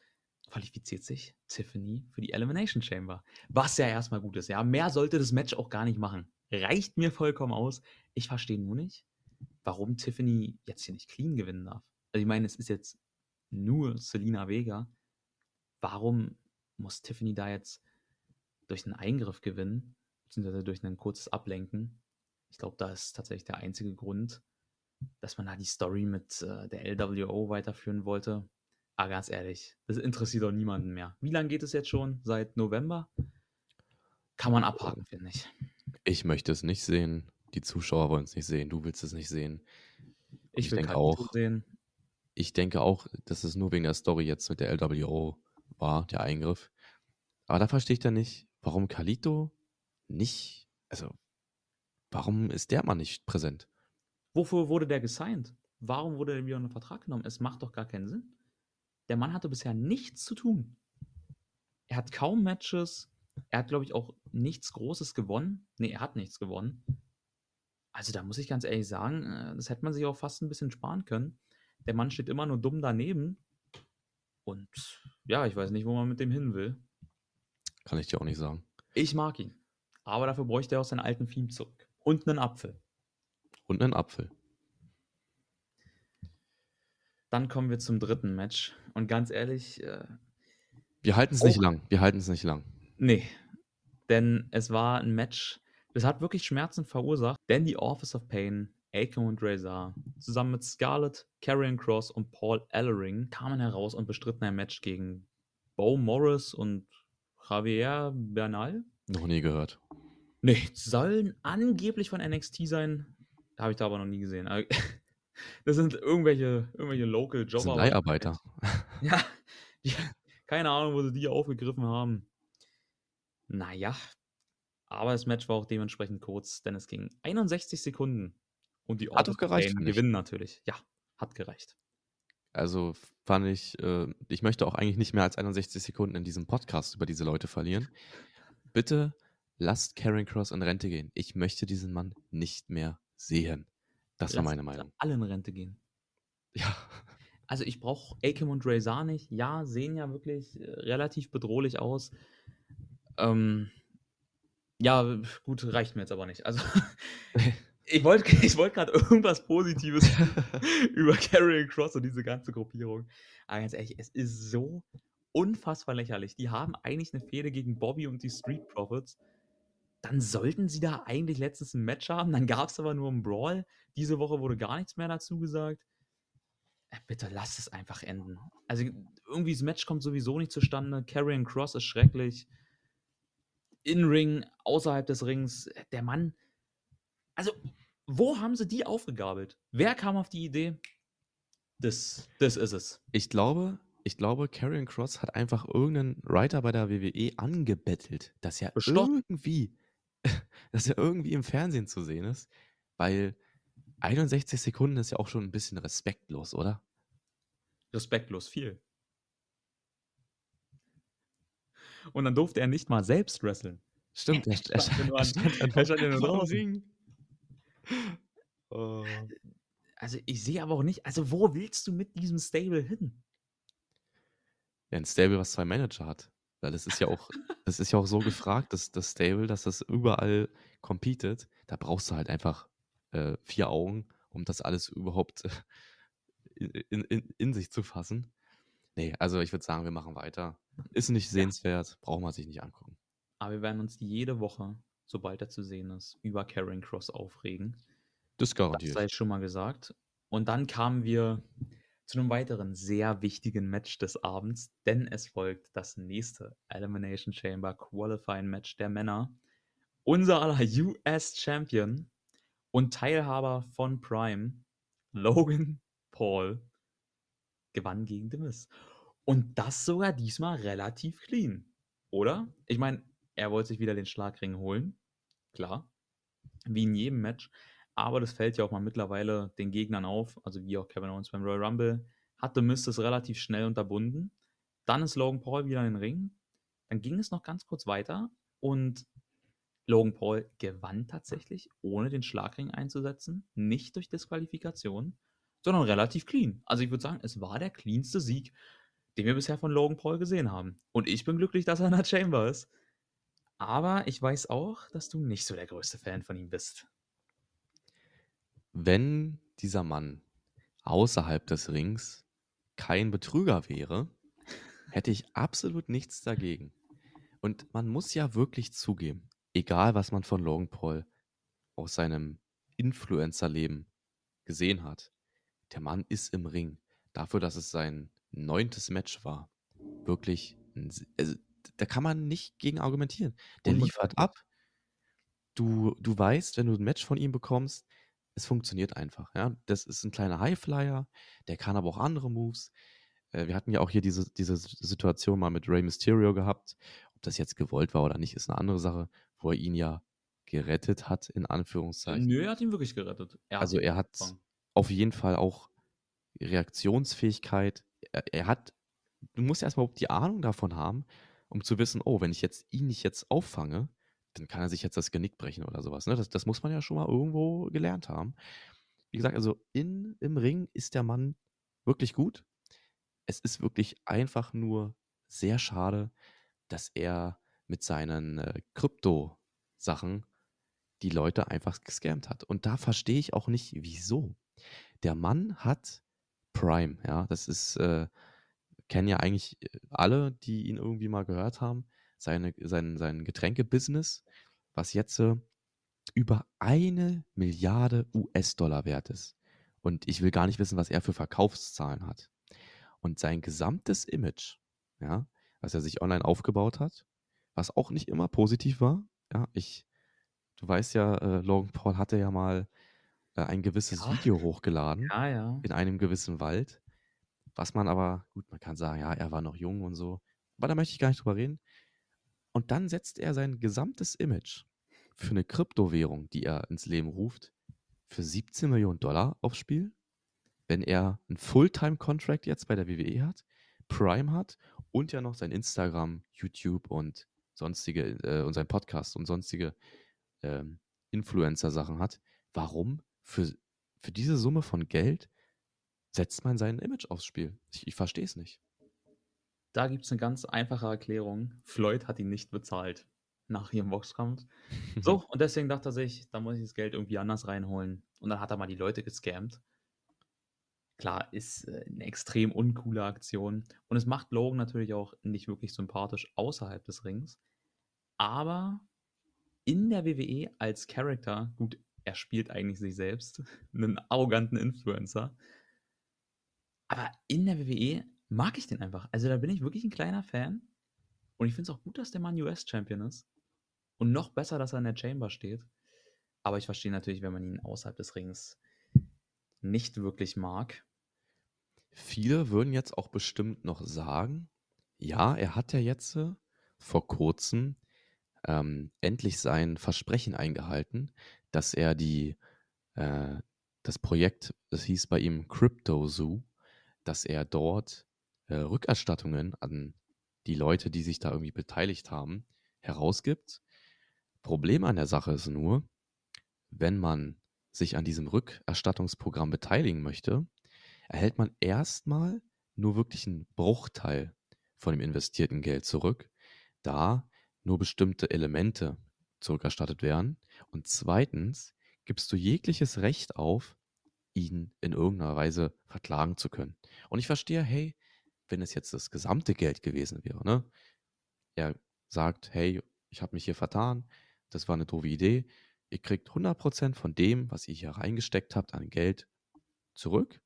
qualifiziert sich Tiffany für die Elimination Chamber. Was ja erstmal gut ist. Ja, mehr sollte das Match auch gar nicht machen. Reicht mir vollkommen aus. Ich verstehe nur nicht, warum Tiffany jetzt hier nicht clean gewinnen darf. Also ich meine, es ist jetzt nur Selina Vega. Warum muss Tiffany da jetzt durch einen Eingriff gewinnen, beziehungsweise durch ein kurzes Ablenken? Ich glaube, da ist tatsächlich der einzige Grund, dass man da die Story mit äh, der LWO weiterführen wollte. Aber ganz ehrlich, das interessiert doch niemanden mehr. Wie lange geht es jetzt schon? Seit November? Kann man abhaken, finde ich. Ich möchte es nicht sehen. Die Zuschauer wollen es nicht sehen. Du willst es nicht sehen. Ich, ich denke auch. Sehen. Ich denke auch, dass es nur wegen der Story jetzt mit der LWO war, der Eingriff. Aber da verstehe ich dann nicht, warum Kalito nicht, also warum ist der Mann nicht präsent? Wofür wurde der gesigned? Warum wurde er wieder unter Vertrag genommen? Es macht doch gar keinen Sinn. Der Mann hatte bisher nichts zu tun. Er hat kaum Matches. Er hat, glaube ich, auch nichts Großes gewonnen. Nee, er hat nichts gewonnen. Also da muss ich ganz ehrlich sagen, äh, das hätte man sich auch fast ein bisschen sparen können. Der Mann steht immer nur dumm daneben. Und ja, ich weiß nicht, wo man mit dem hin will. Kann ich dir auch nicht sagen. Ich mag ihn. Aber dafür bräuchte er auch seinen alten Theme zurück. Und einen Apfel. Und einen Apfel. Dann kommen wir zum dritten Match. Und ganz ehrlich. Äh, wir halten es nicht lang. Wir halten es nicht lang. Nee. Denn es war ein Match, das hat wirklich Schmerzen verursacht. Denn die Office of Pain, Akon und Razor, zusammen mit Scarlett, Karrion Cross und Paul Ellering kamen heraus und bestritten ein Match gegen Bo Morris und Javier Bernal. Noch nie gehört. Nee, sollen angeblich von NXT sein. Habe ich da aber noch nie gesehen. Das sind irgendwelche, irgendwelche Local Jobber. Das sind Leiharbeiter. Ja, die, keine Ahnung, wo sie die aufgegriffen haben. Naja, aber das Match war auch dementsprechend kurz, denn es ging 61 Sekunden. Und die hat doch gereicht. Gewinnen natürlich. Ja, hat gereicht. Also fand ich, äh, ich möchte auch eigentlich nicht mehr als 61 Sekunden in diesem Podcast über diese Leute verlieren. Bitte lasst Karen Cross in Rente gehen. Ich möchte diesen Mann nicht mehr sehen. Das war meine Meinung. Alle in Rente gehen. Ja. Also ich brauche Akim und Razor nicht. Ja, sehen ja wirklich äh, relativ bedrohlich aus. Ähm, ja, gut, reicht mir jetzt aber nicht. Also ich wollte ich wollt gerade irgendwas Positives über Carrion Cross und diese ganze Gruppierung. Aber ganz ehrlich, es ist so unfassbar lächerlich. Die haben eigentlich eine Fehde gegen Bobby und die Street Profits dann sollten sie da eigentlich letztens ein Match haben. Dann gab es aber nur einen Brawl. Diese Woche wurde gar nichts mehr dazu gesagt. Äh, bitte lasst es einfach enden. Also irgendwie das Match kommt sowieso nicht zustande. Carrion Cross ist schrecklich. In-Ring, außerhalb des Rings. Der Mann. Also, wo haben sie die aufgegabelt? Wer kam auf die Idee? Das, das ist es. Ich glaube, ich glaube, Karrion Cross hat einfach irgendeinen Writer bei der WWE angebettelt, dass er Bestimmt. irgendwie dass er irgendwie im Fernsehen zu sehen ist, weil 61 Sekunden ist ja auch schon ein bisschen respektlos, oder? Respektlos viel. Und dann durfte er nicht mal selbst wresteln. Stimmt, er, er, stand, er, stand, er stand ja nur draußen. Oh. Also ich sehe aber auch nicht, also wo willst du mit diesem Stable hin? Ja, ein Stable, was zwei Manager hat. Weil das ist ja auch, das ist ja auch so gefragt, dass das Stable, dass das überall competet. Da brauchst du halt einfach äh, vier Augen, um das alles überhaupt in, in, in, sich zu fassen. Nee, also ich würde sagen, wir machen weiter. Ist nicht sehenswert, ja. braucht man sich nicht angucken. Aber wir werden uns jede Woche, sobald er zu sehen ist, über Karen Cross aufregen. Das garantiert. Das sei schon mal gesagt. Und dann kamen wir zu einem weiteren sehr wichtigen Match des Abends, denn es folgt das nächste Elimination Chamber Qualifying Match der Männer. Unser aller US Champion und Teilhaber von Prime, Logan Paul, gewann gegen The. Und das sogar diesmal relativ clean, oder? Ich meine, er wollte sich wieder den Schlagring holen, klar, wie in jedem Match. Aber das fällt ja auch mal mittlerweile den Gegnern auf, also wie auch Kevin Owens beim Royal Rumble, hatte Mist es relativ schnell unterbunden. Dann ist Logan Paul wieder in den Ring. Dann ging es noch ganz kurz weiter und Logan Paul gewann tatsächlich, ohne den Schlagring einzusetzen, nicht durch Disqualifikation, sondern relativ clean. Also ich würde sagen, es war der cleanste Sieg, den wir bisher von Logan Paul gesehen haben. Und ich bin glücklich, dass er in der Chamber ist. Aber ich weiß auch, dass du nicht so der größte Fan von ihm bist. Wenn dieser Mann außerhalb des Rings kein Betrüger wäre, hätte ich absolut nichts dagegen. Und man muss ja wirklich zugeben, egal was man von Logan Paul aus seinem Influencer-Leben gesehen hat, der Mann ist im Ring. Dafür, dass es sein neuntes Match war, wirklich, ein, also, da kann man nicht gegen argumentieren. Der liefert ab. Du, du weißt, wenn du ein Match von ihm bekommst, es funktioniert einfach. Ja? Das ist ein kleiner Highflyer, der kann aber auch andere Moves. Äh, wir hatten ja auch hier diese, diese Situation mal mit Rey Mysterio gehabt. Ob das jetzt gewollt war oder nicht, ist eine andere Sache, wo er ihn ja gerettet hat, in Anführungszeichen. Nö, er hat ihn wirklich gerettet. Er also er hat gefangen. auf jeden Fall auch Reaktionsfähigkeit. Er, er hat, du musst erstmal die Ahnung davon haben, um zu wissen, oh, wenn ich jetzt ihn nicht jetzt auffange, dann kann er sich jetzt das Genick brechen oder sowas. Ne? Das, das muss man ja schon mal irgendwo gelernt haben. Wie gesagt, also in, im Ring ist der Mann wirklich gut. Es ist wirklich einfach nur sehr schade, dass er mit seinen äh, Krypto-Sachen die Leute einfach gescammt hat. Und da verstehe ich auch nicht, wieso. Der Mann hat Prime, ja, das ist, äh, kennen ja eigentlich äh, alle, die ihn irgendwie mal gehört haben seine, sein, sein Getränkebusiness, was jetzt äh, über eine Milliarde US-Dollar wert ist. Und ich will gar nicht wissen, was er für Verkaufszahlen hat. Und sein gesamtes Image, ja, was er sich online aufgebaut hat, was auch nicht immer positiv war. Ja, ich, du weißt ja, äh, Logan Paul hatte ja mal äh, ein gewisses ja. Video hochgeladen ja, ja. in einem gewissen Wald. Was man aber, gut, man kann sagen, ja, er war noch jung und so. Aber da möchte ich gar nicht drüber reden. Und dann setzt er sein gesamtes Image für eine Kryptowährung, die er ins Leben ruft, für 17 Millionen Dollar aufs Spiel. Wenn er einen Fulltime-Contract jetzt bei der WWE hat, Prime hat und ja noch sein Instagram, YouTube und sonstige äh, und sein Podcast und sonstige ähm, Influencer-Sachen hat, warum für, für diese Summe von Geld setzt man sein Image aufs Spiel? Ich, ich verstehe es nicht. Da gibt es eine ganz einfache Erklärung. Floyd hat ihn nicht bezahlt nach ihrem Boxkampf. So, und deswegen dachte er sich, da muss ich das Geld irgendwie anders reinholen. Und dann hat er mal die Leute gescammt. Klar, ist äh, eine extrem uncoole Aktion. Und es macht Logan natürlich auch nicht wirklich sympathisch außerhalb des Rings. Aber in der WWE als Charakter, gut, er spielt eigentlich sich selbst, einen arroganten Influencer. Aber in der WWE mag ich den einfach. Also da bin ich wirklich ein kleiner Fan. Und ich finde es auch gut, dass der Mann US-Champion ist. Und noch besser, dass er in der Chamber steht. Aber ich verstehe natürlich, wenn man ihn außerhalb des Rings nicht wirklich mag. Viele würden jetzt auch bestimmt noch sagen, ja, er hat ja jetzt äh, vor kurzem ähm, endlich sein Versprechen eingehalten, dass er die, äh, das Projekt, das hieß bei ihm Crypto Zoo, dass er dort äh, Rückerstattungen an die Leute, die sich da irgendwie beteiligt haben, herausgibt. Problem an der Sache ist nur, wenn man sich an diesem Rückerstattungsprogramm beteiligen möchte, erhält man erstmal nur wirklich einen Bruchteil von dem investierten Geld zurück, da nur bestimmte Elemente zurückerstattet werden. Und zweitens gibst du jegliches Recht auf, ihn in irgendeiner Weise verklagen zu können. Und ich verstehe, hey, wenn es jetzt das gesamte Geld gewesen wäre, ne? Er sagt, hey, ich habe mich hier vertan, das war eine doofe Idee. Ihr kriegt 100% von dem, was ihr hier reingesteckt habt an Geld, zurück.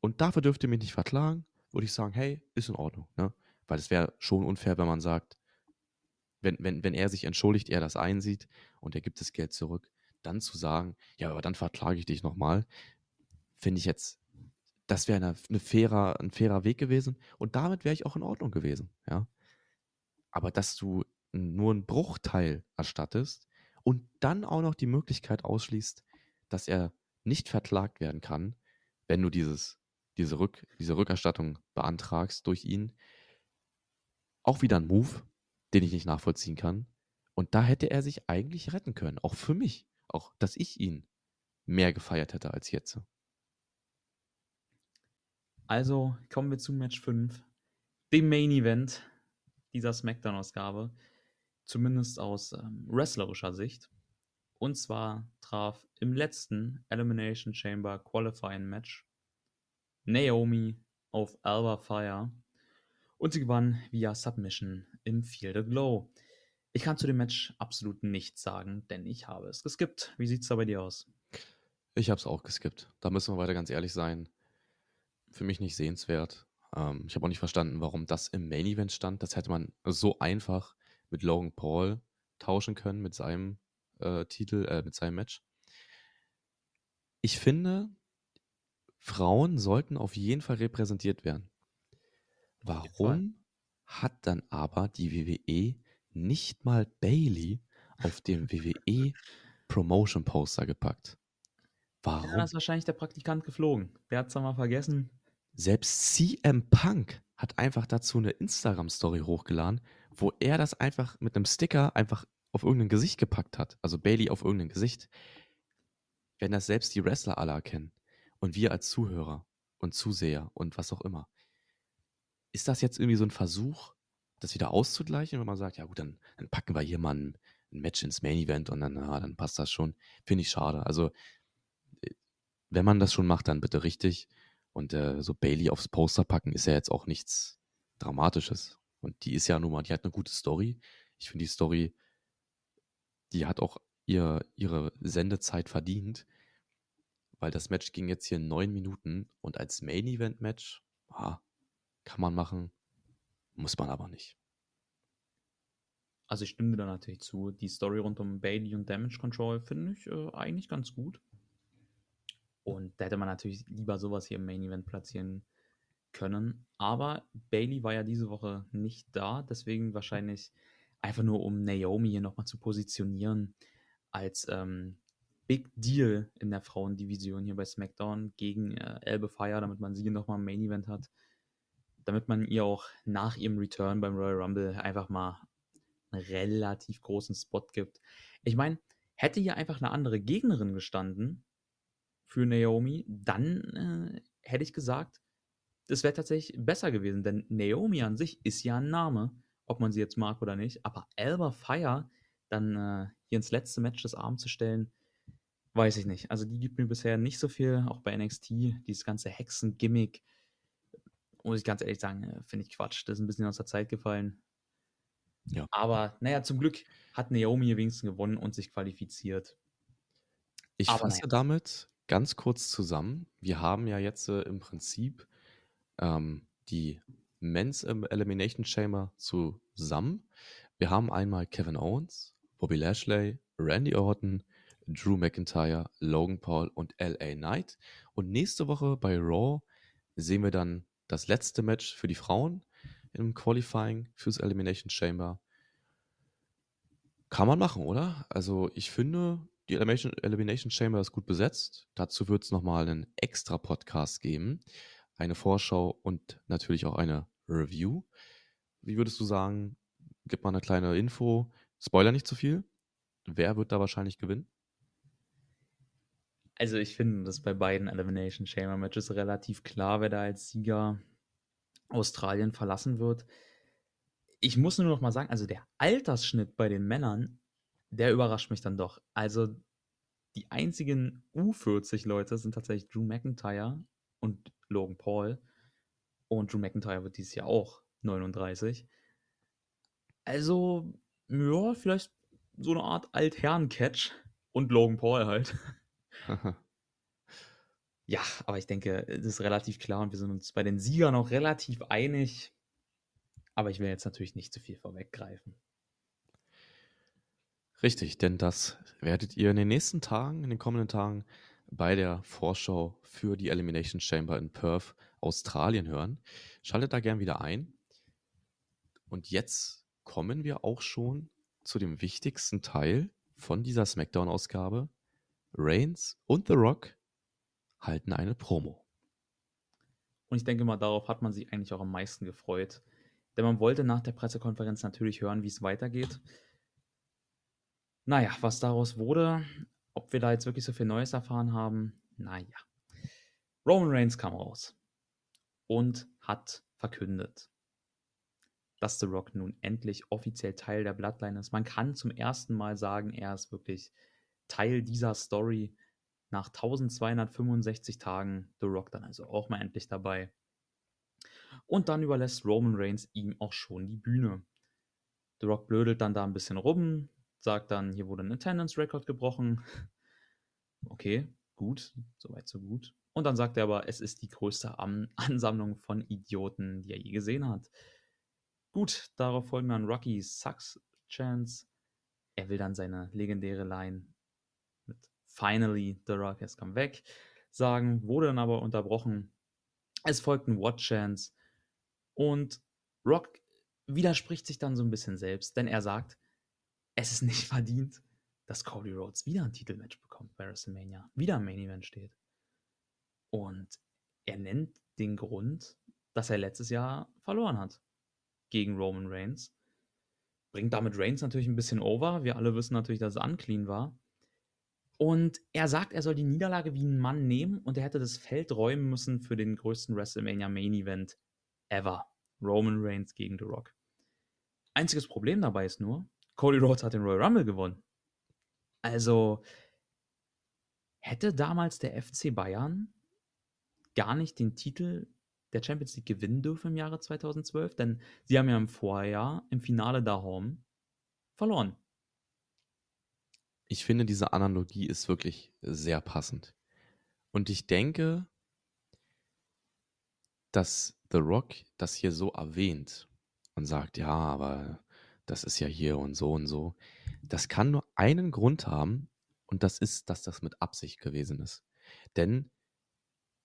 Und dafür dürft ihr mich nicht verklagen, würde ich sagen, hey, ist in Ordnung. Ne? Weil es wäre schon unfair, wenn man sagt, wenn, wenn, wenn er sich entschuldigt, er das einsieht und er gibt das Geld zurück, dann zu sagen, ja, aber dann verklage ich dich nochmal, finde ich jetzt, das wäre eine, eine fairer, ein fairer Weg gewesen und damit wäre ich auch in Ordnung gewesen, ja. Aber dass du nur einen Bruchteil erstattest und dann auch noch die Möglichkeit ausschließt, dass er nicht verklagt werden kann, wenn du dieses, diese, Rück, diese Rückerstattung beantragst durch ihn, auch wieder ein Move, den ich nicht nachvollziehen kann. Und da hätte er sich eigentlich retten können, auch für mich, auch dass ich ihn mehr gefeiert hätte als jetzt. Also kommen wir zu Match 5, dem Main Event dieser SmackDown-Ausgabe, zumindest aus ähm, wrestlerischer Sicht. Und zwar traf im letzten Elimination Chamber Qualifying Match Naomi auf Alba Fire und sie gewann via Submission im Feel the Glow. Ich kann zu dem Match absolut nichts sagen, denn ich habe es geskippt. Wie sieht es da bei dir aus? Ich habe es auch geskippt. Da müssen wir weiter ganz ehrlich sein. Für mich nicht sehenswert. Ähm, ich habe auch nicht verstanden, warum das im Main Event stand. Das hätte man so einfach mit Logan Paul tauschen können, mit seinem äh, Titel, äh, mit seinem Match. Ich finde, Frauen sollten auf jeden Fall repräsentiert werden. Warum hat dann aber die WWE nicht mal Bailey auf dem WWE Promotion Poster gepackt? Warum? Ja, da ist wahrscheinlich der Praktikant geflogen. Der hat es mal vergessen. Selbst CM Punk hat einfach dazu eine Instagram-Story hochgeladen, wo er das einfach mit einem Sticker einfach auf irgendein Gesicht gepackt hat. Also Bailey auf irgendein Gesicht. Wenn das selbst die Wrestler alle erkennen und wir als Zuhörer und Zuseher und was auch immer, ist das jetzt irgendwie so ein Versuch, das wieder auszugleichen, wenn man sagt, ja gut, dann, dann packen wir hier mal ein, ein, Match ins Main Event und dann, na, dann passt das schon. Finde ich schade. Also, äh, wenn man das schon macht, dann bitte richtig. Und äh, so Bailey aufs Poster packen ist ja jetzt auch nichts Dramatisches. Und die ist ja nun mal, die hat eine gute Story. Ich finde die Story, die hat auch ihr, ihre Sendezeit verdient, weil das Match ging jetzt hier neun Minuten und als Main Event Match, ah, kann man machen, muss man aber nicht. Also ich stimme da natürlich zu. Die Story rund um Bailey und Damage Control finde ich äh, eigentlich ganz gut. Und da hätte man natürlich lieber sowas hier im Main Event platzieren können. Aber Bailey war ja diese Woche nicht da, deswegen wahrscheinlich einfach nur um Naomi hier nochmal zu positionieren als ähm, Big Deal in der Frauendivision hier bei SmackDown gegen äh, Elbe Fire, damit man sie nochmal im Main Event hat damit man ihr auch nach ihrem Return beim Royal Rumble einfach mal einen relativ großen Spot gibt. Ich meine, hätte hier einfach eine andere Gegnerin gestanden für Naomi, dann äh, hätte ich gesagt, das wäre tatsächlich besser gewesen, denn Naomi an sich ist ja ein Name, ob man sie jetzt mag oder nicht, aber Alba Fire dann äh, hier ins letzte Match des Abends zu stellen, weiß ich nicht. Also die gibt mir bisher nicht so viel, auch bei NXT, dieses ganze Hexen-Gimmick, muss ich ganz ehrlich sagen, äh, finde ich Quatsch. Das ist ein bisschen aus der Zeit gefallen. Ja. Aber naja, zum Glück hat Naomi wenigstens gewonnen und sich qualifiziert. Ich fasse naja. damit ganz kurz zusammen. Wir haben ja jetzt äh, im Prinzip ähm, die Men's Elimination Chamber zusammen. Wir haben einmal Kevin Owens, Bobby Lashley, Randy Orton, Drew McIntyre, Logan Paul und LA Knight. Und nächste Woche bei Raw sehen wir dann das letzte Match für die Frauen im Qualifying fürs Elimination Chamber. Kann man machen, oder? Also ich finde, die Elimination, Elimination Chamber ist gut besetzt. Dazu wird es nochmal einen extra Podcast geben, eine Vorschau und natürlich auch eine Review. Wie würdest du sagen, gib mal eine kleine Info, Spoiler nicht zu viel. Wer wird da wahrscheinlich gewinnen? Also ich finde das bei beiden Elimination Chamber Matches relativ klar, wer da als Sieger Australien verlassen wird. Ich muss nur noch mal sagen, also der Altersschnitt bei den Männern, der überrascht mich dann doch. Also die einzigen U40-Leute sind tatsächlich Drew McIntyre und Logan Paul. Und Drew McIntyre wird dieses Jahr auch 39. Also, ja, vielleicht so eine Art Altherren-Catch und Logan Paul halt. Ja, aber ich denke, es ist relativ klar und wir sind uns bei den Siegern auch relativ einig. Aber ich will jetzt natürlich nicht zu viel vorweggreifen. Richtig, denn das werdet ihr in den nächsten Tagen, in den kommenden Tagen bei der Vorschau für die Elimination Chamber in Perth, Australien hören. Schaltet da gern wieder ein. Und jetzt kommen wir auch schon zu dem wichtigsten Teil von dieser SmackDown-Ausgabe. Reigns und The Rock halten eine Promo. Und ich denke mal, darauf hat man sich eigentlich auch am meisten gefreut. Denn man wollte nach der Pressekonferenz natürlich hören, wie es weitergeht. Naja, was daraus wurde, ob wir da jetzt wirklich so viel Neues erfahren haben, naja. Roman Reigns kam raus und hat verkündet, dass The Rock nun endlich offiziell Teil der Bloodline ist. Man kann zum ersten Mal sagen, er ist wirklich Teil dieser Story. Nach 1265 Tagen The Rock dann also auch mal endlich dabei. Und dann überlässt Roman Reigns ihm auch schon die Bühne. The Rock blödelt dann da ein bisschen rum, sagt dann, hier wurde ein Attendance-Record gebrochen. Okay, gut, soweit so gut. Und dann sagt er aber, es ist die größte An Ansammlung von Idioten, die er je gesehen hat. Gut, darauf folgen dann Rocky Sucks Chance. Er will dann seine legendäre Line mit Finally, The Rock has come back sagen, wurde dann aber unterbrochen. Es folgt ein What Chance. Und Rock widerspricht sich dann so ein bisschen selbst, denn er sagt, es ist nicht verdient, dass Cody Rhodes wieder ein Titelmatch bekommt bei WrestleMania, wieder im Main Event steht. Und er nennt den Grund, dass er letztes Jahr verloren hat gegen Roman Reigns. Bringt damit Reigns natürlich ein bisschen over. Wir alle wissen natürlich, dass es unclean war. Und er sagt, er soll die Niederlage wie ein Mann nehmen und er hätte das Feld räumen müssen für den größten WrestleMania Main Event ever. Roman Reigns gegen The Rock. Einziges Problem dabei ist nur, Cody Rhodes hat den Royal Rumble gewonnen. Also hätte damals der FC Bayern gar nicht den Titel der Champions League gewinnen dürfen im Jahre 2012, denn sie haben ja im Vorjahr im Finale da home verloren. Ich finde, diese Analogie ist wirklich sehr passend. Und ich denke, dass The Rock das hier so erwähnt und sagt, ja, aber das ist ja hier und so und so. Das kann nur einen Grund haben und das ist, dass das mit Absicht gewesen ist. Denn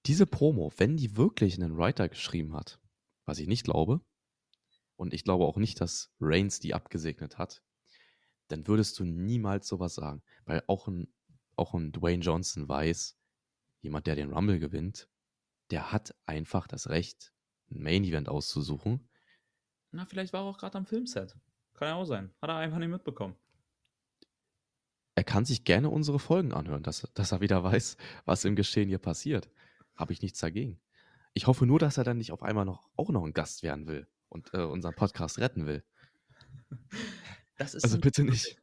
diese Promo, wenn die wirklich einen Writer geschrieben hat, was ich nicht glaube, und ich glaube auch nicht, dass Reigns die abgesegnet hat, dann würdest du niemals sowas sagen. Weil auch ein, auch ein Dwayne Johnson weiß, jemand, der den Rumble gewinnt, der hat einfach das Recht, ein Main Event auszusuchen. Na, vielleicht war er auch gerade am Filmset. Kann ja auch sein. Hat er einfach nicht mitbekommen. Er kann sich gerne unsere Folgen anhören, dass, dass er wieder weiß, was im Geschehen hier passiert. Habe ich nichts dagegen. Ich hoffe nur, dass er dann nicht auf einmal noch auch noch ein Gast werden will und äh, unseren Podcast retten will. also bitte nicht.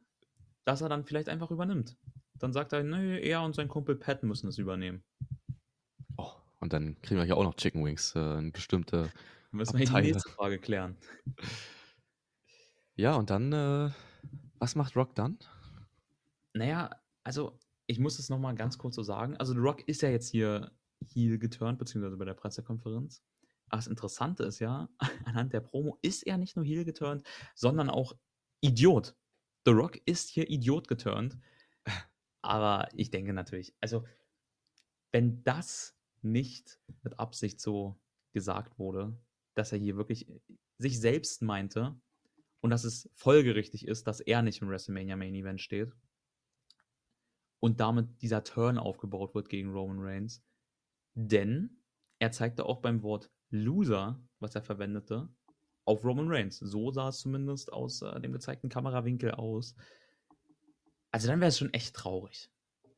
Dass er dann vielleicht einfach übernimmt. Dann sagt er, nö, er und sein Kumpel Pat müssen es übernehmen. Oh, und dann kriegen wir hier auch noch Chicken Wings, äh, eine bestimmte. Müssen wir die nächste Frage klären. Ja, und dann, äh, was macht Rock dann? Naja, also ich muss es nochmal ganz kurz so sagen. Also The Rock ist ja jetzt hier Heel geturnt, beziehungsweise bei der Pressekonferenz. Aber das Interessante ist ja, anhand der Promo ist er nicht nur Heel geturnt, sondern auch Idiot. The Rock ist hier Idiot geturnt. Aber ich denke natürlich, also wenn das nicht mit Absicht so gesagt wurde, dass er hier wirklich sich selbst meinte, und dass es folgerichtig ist, dass er nicht im WrestleMania Main Event steht und damit dieser Turn aufgebaut wird gegen Roman Reigns. Denn er zeigte auch beim Wort Loser, was er verwendete, auf Roman Reigns. So sah es zumindest aus äh, dem gezeigten Kamerawinkel aus. Also dann wäre es schon echt traurig.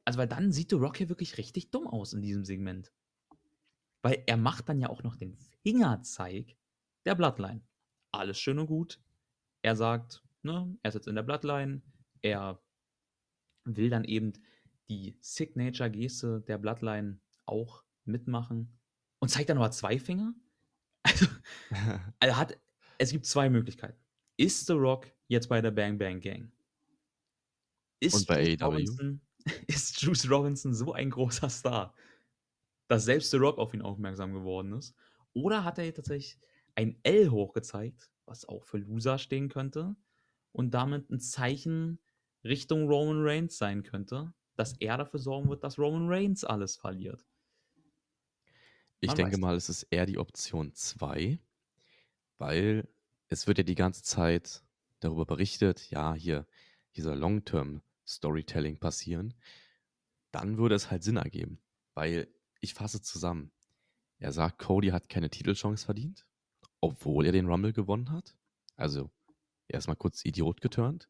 Also weil dann sieht The Rock hier wirklich richtig dumm aus in diesem Segment. Weil er macht dann ja auch noch den Fingerzeig der Bloodline. Alles schön und gut. Er sagt, ne, er ist jetzt in der Bloodline, er will dann eben die Signature-Geste der Bloodline auch mitmachen und zeigt dann aber zwei Finger. Also, also hat, es gibt zwei Möglichkeiten. Ist The Rock jetzt bei der Bang Bang Gang? Ist und bei AEW? ist Juice Robinson so ein großer Star, dass selbst The Rock auf ihn aufmerksam geworden ist? Oder hat er tatsächlich ein L hochgezeigt, was auch für Loser stehen könnte und damit ein Zeichen Richtung Roman Reigns sein könnte, dass er dafür sorgen wird, dass Roman Reigns alles verliert? Ich Man denke mal, es ist eher die Option 2, weil es wird ja die ganze Zeit darüber berichtet, ja, hier, hier soll Long-Term-Storytelling passieren. Dann würde es halt Sinn ergeben, weil ich fasse zusammen. Er sagt, Cody hat keine Titelchance verdient, obwohl er den Rumble gewonnen hat. Also erstmal kurz Idiot geturnt.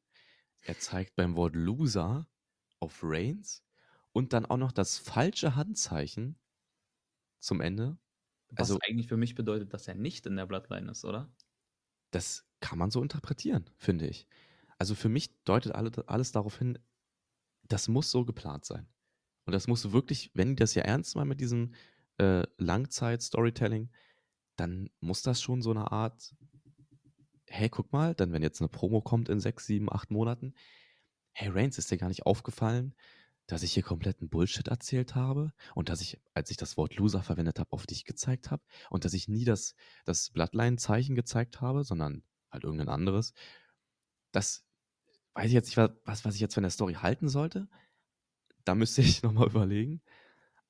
Er zeigt beim Wort Loser auf Reigns und dann auch noch das falsche Handzeichen zum Ende. Was Also eigentlich für mich bedeutet, dass er nicht in der Bloodline ist, oder? das kann man so interpretieren, finde ich. Also für mich deutet alle, alles darauf hin, das muss so geplant sein. Und das muss wirklich, wenn die das ja ernst meinen mit diesem äh, Langzeit-Storytelling, dann muss das schon so eine Art, hey, guck mal, dann wenn jetzt eine Promo kommt in sechs, sieben, acht Monaten, hey Reigns, ist dir gar nicht aufgefallen, dass ich hier kompletten Bullshit erzählt habe und dass ich, als ich das Wort Loser verwendet habe, auf dich gezeigt habe und dass ich nie das, das Bloodline-Zeichen gezeigt habe, sondern halt irgendein anderes. Das weiß ich jetzt nicht, was, was ich jetzt von der Story halten sollte. Da müsste ich nochmal überlegen.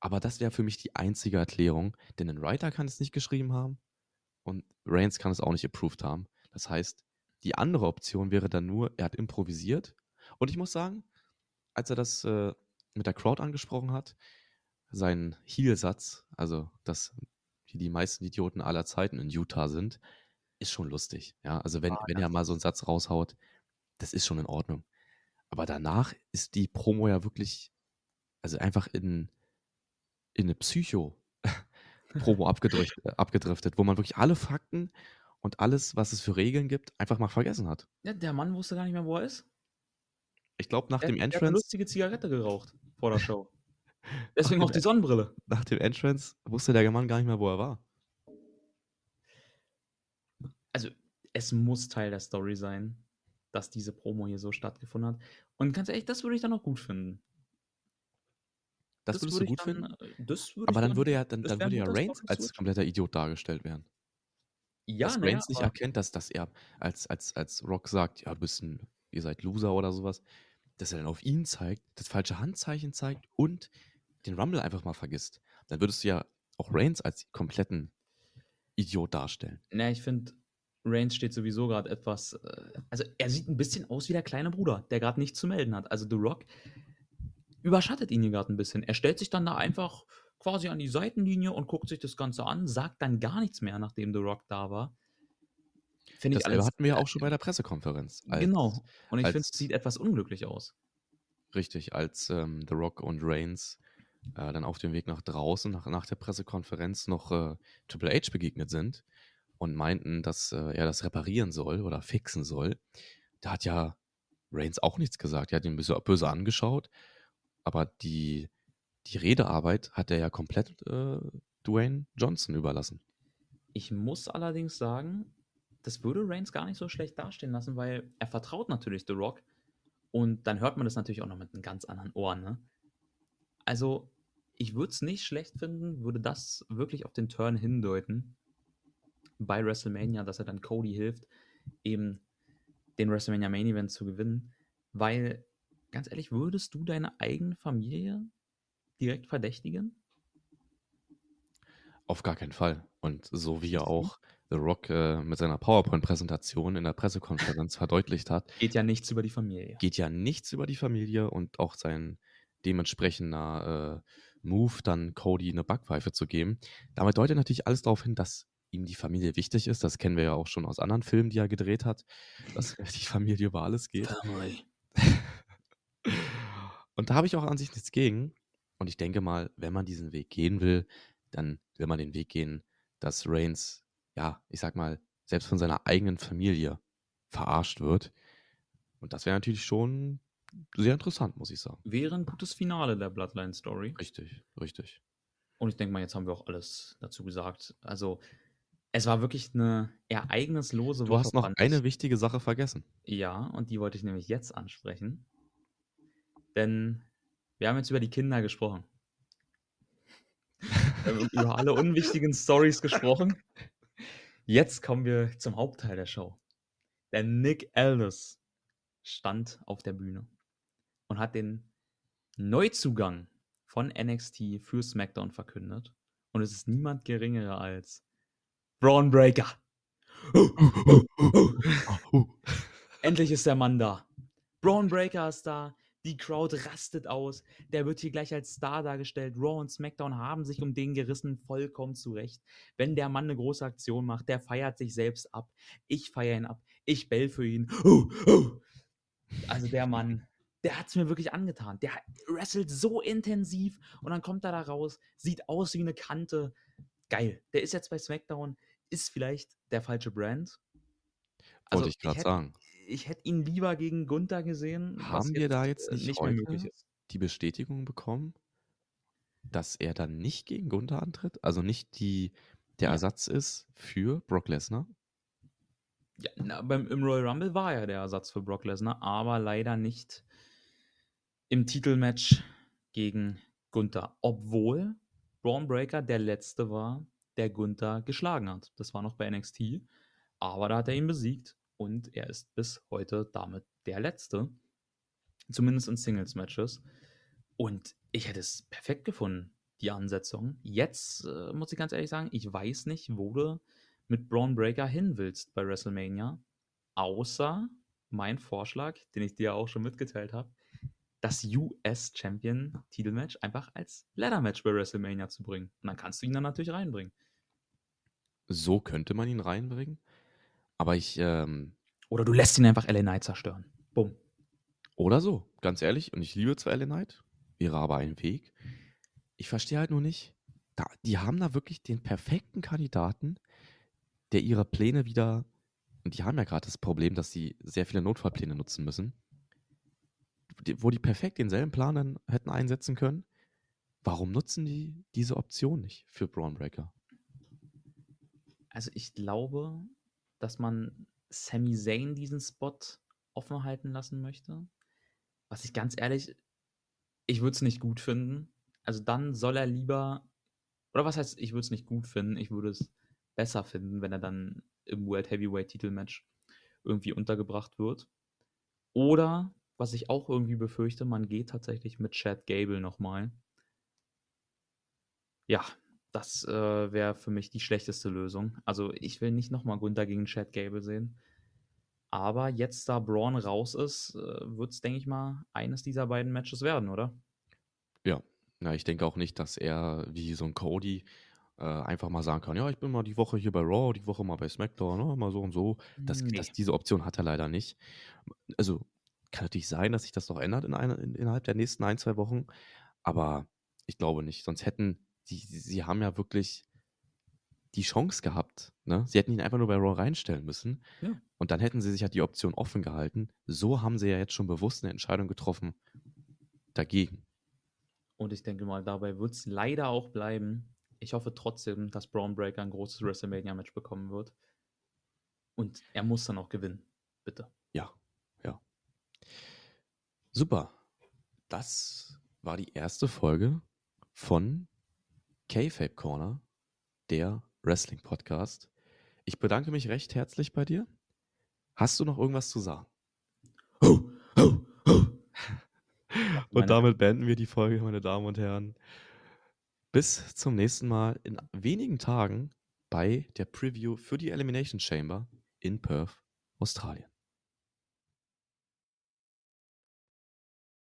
Aber das wäre für mich die einzige Erklärung, denn ein Writer kann es nicht geschrieben haben und Reigns kann es auch nicht approved haben. Das heißt, die andere Option wäre dann nur, er hat improvisiert. Und ich muss sagen, als er das äh, mit der Crowd angesprochen hat, sein Heel-Satz, also dass die meisten Idioten aller Zeiten in Utah sind, ist schon lustig. Ja, also wenn, Ah, wenn er mal so einen Satz raushaut, das ist schon in Ordnung. Aber danach ist die Promo ja wirklich, also einfach in, in eine Psycho-Promo äh, abgedriftet, wo man wirklich alle Fakten und alles, was es für Regeln gibt, einfach mal vergessen hat. Ja, der Mann wusste gar nicht mehr, wo er ist. Ich glaube, nach Der, dem der hat eine Entrance, lustige Zigarette geraucht vor der Show. Deswegen auch die Sonnenbrille. nach dem Entrance wusste der Mann gar nicht mehr, wo er war. Also, es muss Teil der Story sein, dass diese Promo hier so stattgefunden hat. Und ganz ehrlich, das würde ich dann auch gut finden. Das, würdest du gut dann, finden? äh, Das würde Aber dann würde ja, dann, das dann würde ja Reigns als kompletter Idiot dargestellt werden. Ja, dass Reigns nicht aber erkennt, dass, dass er, als, als, als Rock sagt, ja, du bist ein, ihr seid Loser oder sowas, dass er dann auf ihn zeigt, das falsche Handzeichen zeigt und den Rumble einfach mal vergisst. Dann würdest du ja auch Reigns als kompletten Idiot darstellen. Na, ich finde, Reigns steht sowieso gerade etwas. Äh, also, er sieht ein bisschen aus wie der kleine Bruder, der gerade nichts zu melden hat. Also, The Rock überschattet ihn hier gerade ein bisschen. Er stellt sich dann da einfach quasi an die Seitenlinie und guckt sich das Ganze an, sagt dann gar nichts mehr, nachdem The Rock da war. Ich Dasselbe alles. hatten wir ja auch schon bei der Pressekonferenz. Als, genau. Und ich finde, es sieht etwas unglücklich aus. Richtig, als ähm, The Rock und Reigns äh, dann auf dem Weg nach draußen, nach, nach der Pressekonferenz, noch äh, Triple H begegnet sind und meinten, dass äh, er das reparieren soll oder fixen soll. Da hat ja Reigns auch nichts gesagt. Er hat ihn böse, böse angeschaut, aber die, die Redearbeit hat er ja komplett äh, Dwayne Johnson überlassen. Ich muss allerdings sagen, das würde Reigns gar nicht so schlecht dastehen lassen, weil er vertraut natürlich The Rock. Und dann hört man das natürlich auch noch mit einem ganz anderen Ohr, ne? Also, ich würde es nicht schlecht finden, würde das wirklich auf den Turn hindeuten bei WrestleMania, dass er dann Cody hilft, eben den WrestleMania Main Event zu gewinnen. Weil, ganz ehrlich, würdest du deine eigene Familie direkt verdächtigen? Auf gar keinen Fall. Und so wie ja auch The Rock äh, mit seiner PowerPoint-Präsentation in der Pressekonferenz verdeutlicht hat, Geht ja nichts über die Familie. geht ja nichts über die Familie und auch sein dementsprechender äh, Move, dann Cody eine Backpfeife zu geben. Damit deutet natürlich alles darauf hin, dass ihm die Familie wichtig ist. Das kennen wir ja auch schon aus anderen Filmen, die er gedreht hat, dass die Familie über alles geht. Family. Und da habe ich auch an sich nichts gegen. Und ich denke mal, wenn man diesen Weg gehen will, dann will man den Weg gehen, dass Reigns, ja, ich sag mal, selbst von seiner eigenen Familie verarscht wird. Und das wäre natürlich schon sehr interessant, muss ich sagen. Wäre ein gutes Finale der Bloodline Story. Richtig, richtig. Und ich denke mal, jetzt haben wir auch alles dazu gesagt. Also, es war wirklich eine ereignislose Du hast noch eine ich. wichtige Sache vergessen. Ja, und die wollte ich nämlich jetzt ansprechen. Denn wir haben jetzt über die Kinder gesprochen. über alle unwichtigen Stories gesprochen. Jetzt kommen wir zum Hauptteil der Show. Der Nick Aldis stand auf der Bühne und hat den Neuzugang von NXT für SmackDown verkündet. Und es ist niemand geringerer als Braun Breaker. Endlich ist der Mann da. Braun Breaker ist da. Die Crowd rastet aus. Der wird hier gleich als Star dargestellt. Raw und SmackDown haben sich um den gerissen, vollkommen zurecht. Wenn der Mann eine große Aktion macht, der feiert sich selbst ab. Ich feiere ihn ab. Ich bell für ihn. Also der Mann, der hat es mir wirklich angetan. Der wrestelt so intensiv und dann kommt er da raus, sieht aus wie eine Kante. Geil. Der ist jetzt bei SmackDown, ist vielleicht der falsche Brand. Also, Wollte ich gerade sagen. Ich hätte ihn lieber gegen Gunther gesehen. Haben wir da jetzt äh, nicht, nicht mehr möglich ist. die Bestätigung bekommen, dass er dann nicht gegen Gunther antritt? Also nicht die, der ja. Ersatz ist für Brock Lesnar? Ja, na, beim, im Royal Rumble war er der Ersatz für Brock Lesnar, aber leider nicht im Titelmatch gegen Gunther. Obwohl Braun Breaker der Letzte war, der Gunther geschlagen hat. Das war noch bei NXT, aber da hat er ihn besiegt und er ist bis heute damit der Letzte. Zumindest in Singles-Matches. Und ich hätte es perfekt gefunden, die Ansetzung. Jetzt äh, muss ich ganz ehrlich sagen, ich weiß nicht, wo du mit Braun Breaker hin willst bei WrestleMania. Außer mein Vorschlag, den ich dir auch schon mitgeteilt habe, das US-Champion-Titelmatch einfach als Ladder-Match bei WrestleMania zu bringen. Und dann kannst du ihn dann natürlich reinbringen. So könnte man ihn reinbringen. Aber ich. Ähm, Oder du lässt ihn einfach LA Knight zerstören. Bumm. Oder so, ganz ehrlich. Und ich liebe zwar LA Knight, wäre aber ein Weg. Ich verstehe halt nur nicht. Da, die haben da wirklich den perfekten Kandidaten, der ihre Pläne wieder. Und die haben ja gerade das Problem, dass sie sehr viele Notfallpläne nutzen müssen wo die perfekt denselben Plan dann hätten einsetzen können. Warum nutzen die diese Option nicht für Braun Breaker? Also ich glaube, dass man Sami Zayn diesen Spot offen halten lassen möchte. Was ich ganz ehrlich, ich würde es nicht gut finden. Also dann soll er lieber, oder was heißt, ich würde es nicht gut finden, ich würde es besser finden, wenn er dann im World Heavyweight Titelmatch irgendwie untergebracht wird. Oder was ich auch irgendwie befürchte, man geht tatsächlich mit Chad Gable nochmal. Ja, das äh, wäre für mich die schlechteste Lösung. Also ich will nicht nochmal Gunther gegen Chad Gable sehen. Aber jetzt, da Braun raus ist, äh, wird es, denke ich mal, eines dieser beiden Matches werden, oder? Ja, ja ich denke auch nicht, dass er wie so ein Cody äh, einfach mal sagen kann, ja, ich bin mal die Woche hier bei Raw, die Woche mal bei SmackDown, ne, mal so und so. Das, nee. das, diese Option hat er leider nicht. Also kann natürlich sein, dass sich das noch ändert in eine, in, innerhalb der nächsten ein, zwei Wochen, aber ich glaube nicht. Sonst hätten sie, sie haben ja wirklich die Chance gehabt. Ne? Sie hätten ihn einfach nur bei Raw reinstellen müssen. Ja. Und dann hätten sie sich ja die Option offen gehalten. So haben sie ja jetzt schon bewusst eine Entscheidung getroffen dagegen. Und ich denke mal, dabei wird es leider auch bleiben. Ich hoffe trotzdem, dass Braun Breaker ein großes WrestleMania-Match bekommen wird. Und er muss dann auch gewinnen. Bitte. Ja, Super. Das war die erste Folge von K-Fape Corner, der Wrestling Podcast. Ich bedanke mich recht herzlich bei dir. Hast du noch irgendwas zu sagen? und damit beenden wir die Folge, meine Damen und Herren. Bis zum nächsten Mal in wenigen Tagen bei der Preview für die Elimination Chamber in Perth, Australien.